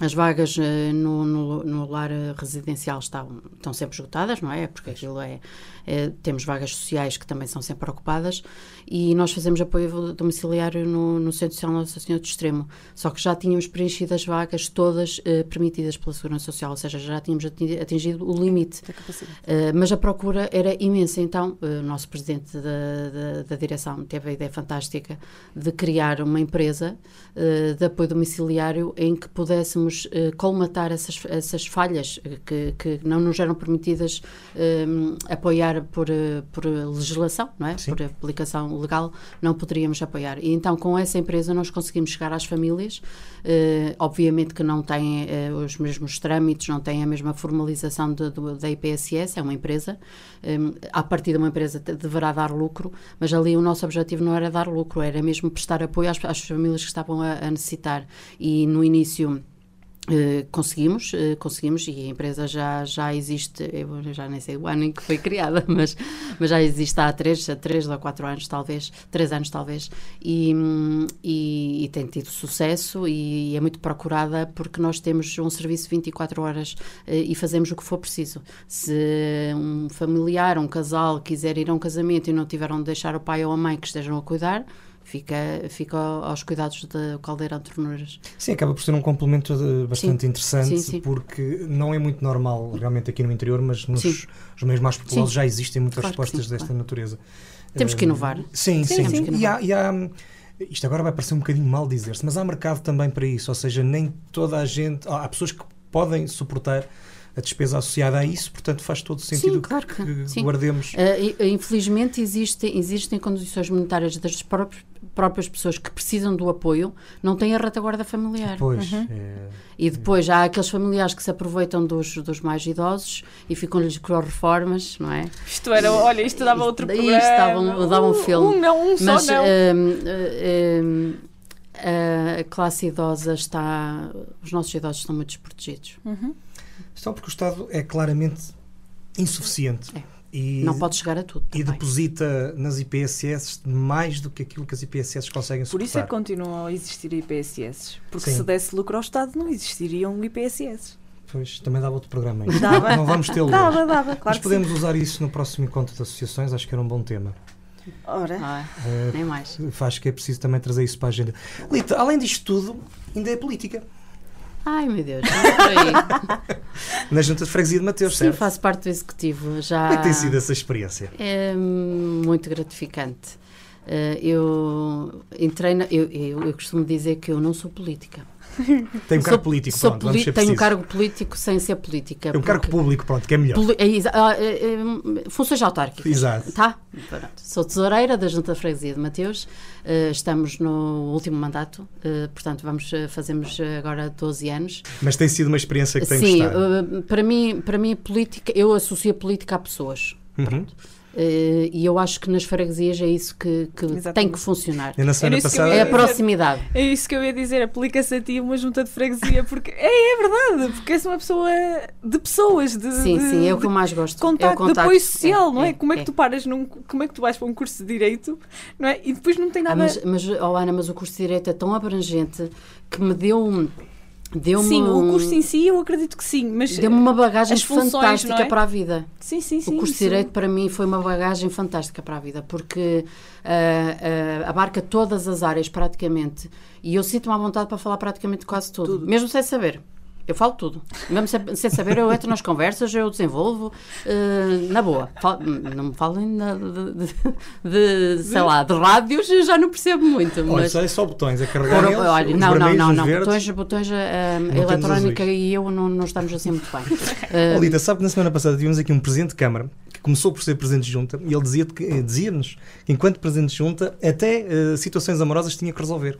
As vagas uh, no, no, no, lar residencial estão, estão sempre esgotadas, não é? Porque aquilo é, é, Temos vagas sociais que também são sempre ocupadas e nós fazemos apoio domiciliário no, no Centro Social Nossa Senhora do Extremo. Só que já tínhamos preenchido as vagas todas uh, permitidas pela Segurança Social, ou seja, já tínhamos atingido o limite. Uh, mas a procura era imensa. Então, o nosso presidente da, da, da, direção teve a ideia fantástica de criar uma empresa de apoio domiciliário em que pudéssemos colmatar essas, essas falhas que, que não nos eram permitidas uh, apoiar por, uh, por legislação, não é? Por aplicação legal, não poderíamos apoiar. E então, com essa empresa, nós conseguimos chegar às famílias, obviamente que não têm os mesmos trâmites, não têm a mesma formalização de, de, da IPSS, é uma empresa, um, a partir de uma empresa deverá dar lucro, mas ali o nosso objetivo não era dar lucro, era mesmo prestar apoio às, às famílias que estavam a, a necessitar. E no início Uh, conseguimos, uh, conseguimos e a empresa já, já existe, eu já nem sei o ano em que foi criada, mas, mas já existe há três, três ou quatro anos talvez, três anos talvez, e, e, e tem tido sucesso e, é muito procurada porque nós temos um serviço 24 horas uh, e fazemos o que for preciso. Se um familiar, um casal quiser ir a um casamento e não tiveram de deixar o pai ou a mãe que estejam a cuidar, fica, fica aos cuidados da caldeira Torneiras. Sim, acaba por ser um complemento bastante sim. interessante, sim, sim. porque não é muito normal realmente aqui no interior, mas nos, nos meios mais populosos já existem muitas claro respostas desta claro. natureza. Temos que inovar. Sim, sim. sim. E, há, e há, isto agora vai parecer um bocadinho mal dizer-se, mas há mercado também para isso, ou seja, nem toda a gente. Há pessoas que podem suportar a despesa associada a isso, portanto faz todo sentido sim, claro que, que sim. guardemos. Uh, infelizmente existem, existem condições monetárias das próprias, próprias pessoas que precisam do apoio, não têm a retaguarda familiar. Pois, uhum. é, e depois é. há aqueles familiares que se aproveitam dos, dos mais idosos e ficam-lhes com reformas, não é? Isto era, olha, isto dava outro programa. Isto dava um, dava um filme. Um não, um só Mas, não. Uh, a classe idosa está. Os nossos idosos estão muito desprotegidos. Uhum. Estão porque o Estado é claramente insuficiente. É. E, não pode chegar a tudo. Também. E deposita nas IPSS mais do que aquilo que as IPSS conseguem suportar. Por isso é que continuam a existir IPSS. Porque Sim. se desse lucro ao Estado, não existiriam IPSS. Pois, também dava outro programa. Dava. Não vamos tê-lo. Dava, dava, claro Mas podemos sim. usar isso no próximo encontro de associações, acho que era um bom tema. Ora, ah, uh, nem mais. Acho que é preciso também trazer isso para a agenda. Lita, além disto tudo, ainda é política. Ai, meu Deus, não Na Junta de Freguesia de Mateus, Sim, certo? faço parte do Executivo. Já Como é que tem sido essa experiência? É muito gratificante. Eh, eu entrei na, eu, eu, eu costumo dizer que eu não sou política. Tem um cargo político, pronto, poli Tenho um cargo político sem ser política. É um cargo público, pronto, que é melhor. É, é, é, funções autárquicas. Exato. Tá? Sou tesoureira da Junta de Freguesia de Mateus, uh, estamos no último mandato, uh, portanto vamos, uh, fazemos agora 12 anos. Mas tem sido uma experiência que tem Sim, gostado? para mim, para mim política, eu associo a política a pessoas. Uhum. Uh, e eu acho que nas freguesias é isso que, que tem que funcionar. E na semana passada... É a proximidade. É isso que eu ia dizer, aplica-se a ti uma junta de freguesia, porque é, é verdade, porque és uma pessoa de pessoas, de, sim, de, sim, é o que eu mais gosto. Contato, é contacto, de apoio social, é, não é? é? Como é que tu paras num, como é que tu vais para um curso de direito, não é? E depois não tem nada. Ah, mas, mas oh Ana, mas o curso de direito é tão abrangente que me deu um sim, um... o curso em si eu acredito que sim, mas deu-me uma bagagem fantástica é? para a vida. Sim, sim, sim. O curso de Direito para mim foi uma bagagem fantástica para a vida, porque uh, uh, abarca todas as áreas praticamente e eu sinto-me à vontade para falar praticamente quase tudo, tudo. mesmo sem saber. Eu falo tudo. Mesmo sem, sem saber, eu entro nas conversas, eu desenvolvo. Uh, na boa. Fal, não me falem de, de, de, sei lá, de rádios, eu já não percebo muito. Olha, mas... é só botões, a carregar eles, olha, Não, não, não, não. Botões, botões uh, eletrónica e eu não, não estamos assim muito bem. Uh, Lida, sabe que na semana passada tivemos aqui um presidente de Câmara que começou por ser presidente de junta e ele dizia-nos que, dizia que enquanto presidente de junta até uh, situações amorosas tinha que resolver.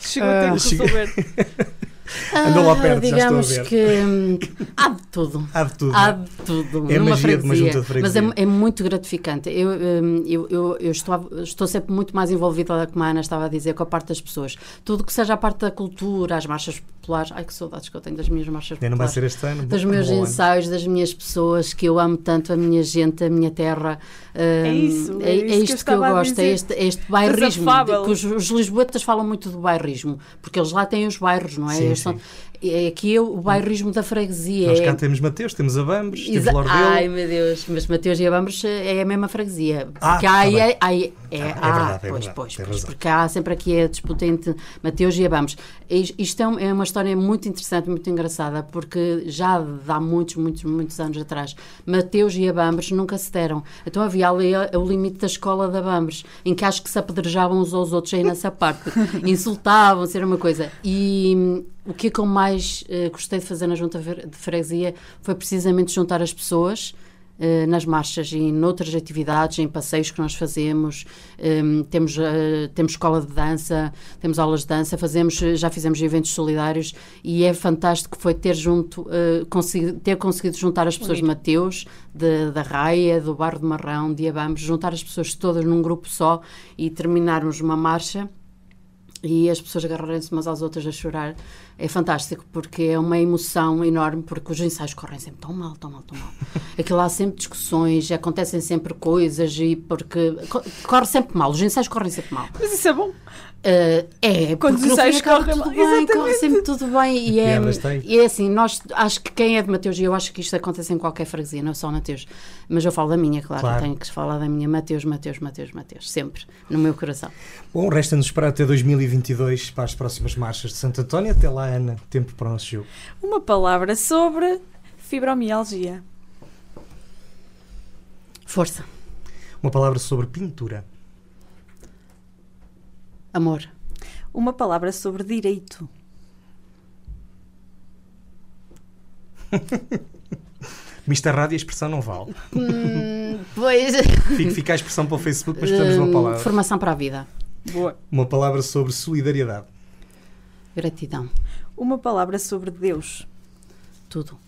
Chegou a ter que resolver. Andou lá perto, ah, já estou a digamos ver. que hum, há de tudo. Há de tudo. Há é? de tudo. É magia de uma freguesia. junta de Mas freguesia. é, é muito gratificante. Eu, hum, eu, eu, eu estou, estou sempre muito mais envolvida, como a Ana estava a dizer, com a parte das pessoas. Tudo que seja a parte da cultura, as marchas populares. Ai, que saudades que eu tenho das minhas marchas Nem não vai populares. ser este ano. Dos bom meus ano. ensaios, das minhas pessoas, que eu amo tanto, a minha gente, a minha terra. Hum, isso, é, é isso que é eu isto que eu estava a gosto, é este, é este bairrismo. que os, os lisboetas falam muito do bairrismo, porque eles lá têm os bairros, não é? Sim, sim. É aqui é o bairrismo da freguesia. Nós é- cá temos Mateus, temos Abambres, temos Exa- Lordelo. Ai meu Deus, mas Mateus e Abambres é a mesma freguesia. Ah, Porque tá há, bem. é, há- é, é há- verdade, é pois, verdade, pois, pois, porque há sempre aqui a disputa entre Mateus e Abambres. Is- Isto é um- é uma história muito interessante, muito engraçada, porque já há muitos, muitos, muitos anos atrás, Mateus e Abambres nunca se deram. Então havia ali a- o limite da escola de Abambres, em que acho que se apedrejavam uns aos outros aí nessa parte. Insultavam-se, era uma coisa. E hum, o que é que eu mais eh, gostei de fazer na junta de freguesia foi precisamente juntar as pessoas eh, nas marchas e noutras atividades, em passeios que nós fazemos. Hum, temos, eh, temos escola de dança, temos aulas de dança, fazemos, já fizemos eventos solidários e é fantástico foi ter junto, consegui- ter conseguido juntar as pessoas de Mateus, de- da Raia, do Barro de Marrão, de Abamos, juntar as pessoas todas num grupo só e terminarmos uma marcha e as pessoas agarrarem-se umas às outras a chorar é fantástico porque é uma emoção enorme porque os ensaios correm sempre tão mal, tão mal, tão mal. Aquilo há sempre discussões, acontecem sempre coisas e porque co- corre sempre mal, os ensaios correm sempre mal. Mas isso é bom. Uh, é, Quando porque os ensaios correm tudo mal. bem, corre sempre tudo bem e é, e é assim, nós acho que quem é de Mateus, e eu acho que isto acontece em qualquer freguesia, não só Mateus, mas eu falo da minha, claro, Claro. tenho que falar da minha Mateus, Mateus, Mateus, Mateus, sempre, no meu coração. Bom, resta-nos esperar até 2022 para as próximas marchas de Santo António. Até lá, Ana, tempo para o nosso jogo. Uma palavra sobre fibromialgia. Força, Uma palavra sobre pintura. amor, Uma palavra sobre direito. Mista rádio e a expressão não vale. pois, Fica, fica a expressão para o Facebook, mas precisamos de uma hum, palavra. formação para a vida, Boa. Uma palavra sobre solidariedade. gratidão, Uma palavra sobre Deus. tudo,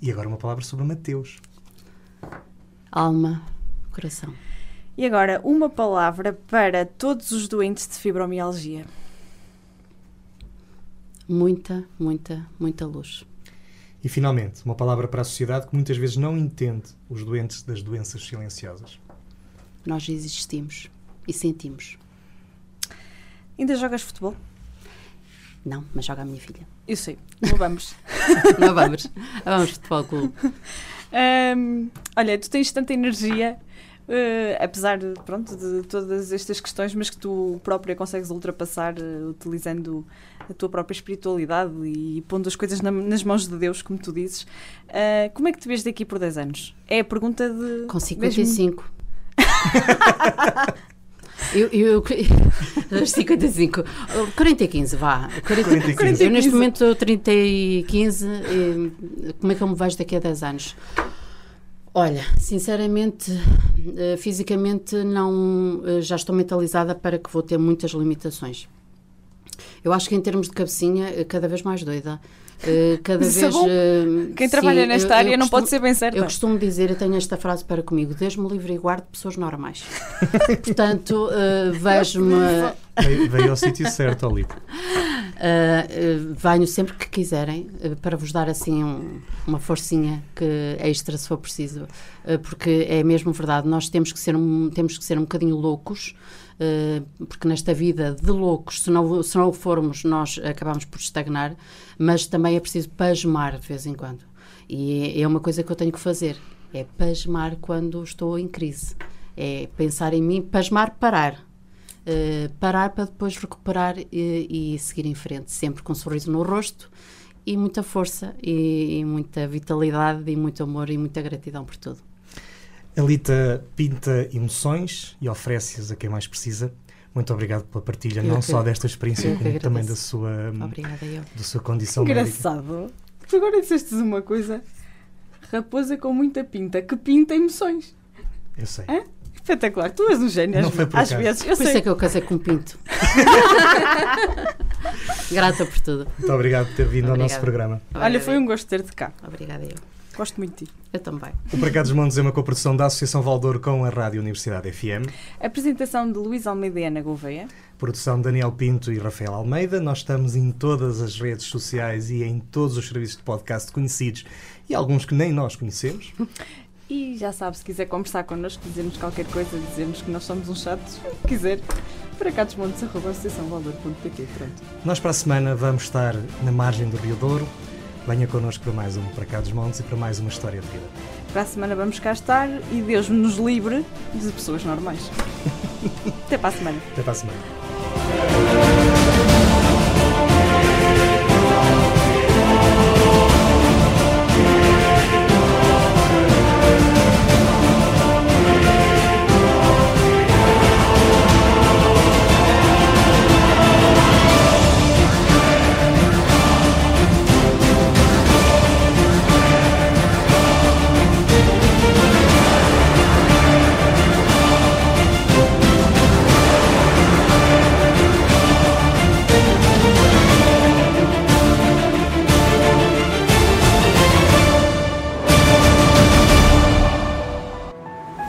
E agora uma palavra sobre Mateus. alma, coração, E agora, uma palavra para todos os doentes de fibromialgia. muita, muita, muita luz, E finalmente, uma palavra para a sociedade que muitas vezes não entende os doentes das doenças silenciosas. nós existimos e sentimos, Ainda jogas futebol? Não, mas joga a minha filha, Eu sei. Não vamos. não vamos, vamos futebol clube. Hum, olha, tu tens tanta energia, eh, apesar de, pronto, de todas estas questões, mas que tu própria consegues ultrapassar eh, utilizando a tua própria espiritualidade e pondo as coisas na- nas mãos de Deus, como tu dizes. Ah, como é que te vês daqui por 10 anos? É a pergunta de. Com mesmo- 55. eu, eu, eu 55. 40 e 15, vá. 40, 40 e 15. Eu neste momento estou 30 e 15. e como é que eu me vejo daqui a 10 anos? Olha, sinceramente, eh, fisicamente não eh, já estou mentalizada para que vou ter muitas limitações. Eu acho que em termos de cabecinha, eh, cada vez mais doida. Eh, Cada vez. eh, Quem sim, trabalha eu- nesta eu área não costumo- pode ser bem certa. eu costumo dizer, eu tenho esta frase para comigo: Deus-me livre e guarde pessoas normais. Portanto, eh, vejo-me. Veio, ao sítio certo, Olito. Uh, uh, venho sempre que quiserem uh, para vos dar assim um- uma forcinha que extra se for preciso, uh, porque é mesmo verdade. Nós temos que ser um, temos que ser um bocadinho loucos, uh, porque nesta vida de loucos, se não, se não formos, nós acabamos por estagnar, mas também é preciso pasmar de vez em quando. E é uma coisa que eu tenho que fazer: é pasmar quando estou em crise. É pensar em mim, pasmar, parar. Uh, parar para depois recuperar e, e seguir em frente, sempre com um sorriso no rosto e muita força e, e muita vitalidade e muito amor e muita gratidão por tudo. A Lita pinta emoções e oferece-as a quem mais precisa. Muito obrigado pela partilha, Eu não que- só desta experiência, eu que como também da sua, Obrigada eu. da sua condição médica. Engraçado. Tu agora disseste uma coisa. Raposa com muita pinta, que pinta emoções. Eu sei. Hã? Espetacular. Tu és um gênio. Não às, foi por às acaso. vezes. Eu Por isso sei. é que eu casei com um pinto. Grata por tudo. Muito obrigado por ter vindo Obrigada. ao nosso programa. Olha, foi um gosto ter-te cá. Obrigada eu. Gosto muito de ti. Eu também. O Para Cá dos Montes é uma coprodução da Associação Valdouro com a Rádio Universidade FM. Apresentação de Luís Almeida e Ana Gouveia. Produção de Daniel Pinto e Rafael Almeida. Nós estamos em todas as redes sociais e em todos os serviços de podcast conhecidos e alguns que nem nós conhecemos. E já sabe, se quiser conversar connosco, dizer-nos qualquer coisa, dizer-nos que nós somos uns chatos, quiser, para cá associaçãovalor.pt. Pronto. Nós para a semana vamos estar na margem do Rio Douro. Venha connosco para mais um Para Cá dos Montes e para mais uma história de vida. Para a semana vamos cá estar e Deus nos livre de pessoas normais. Até para a semana. Até para a semana.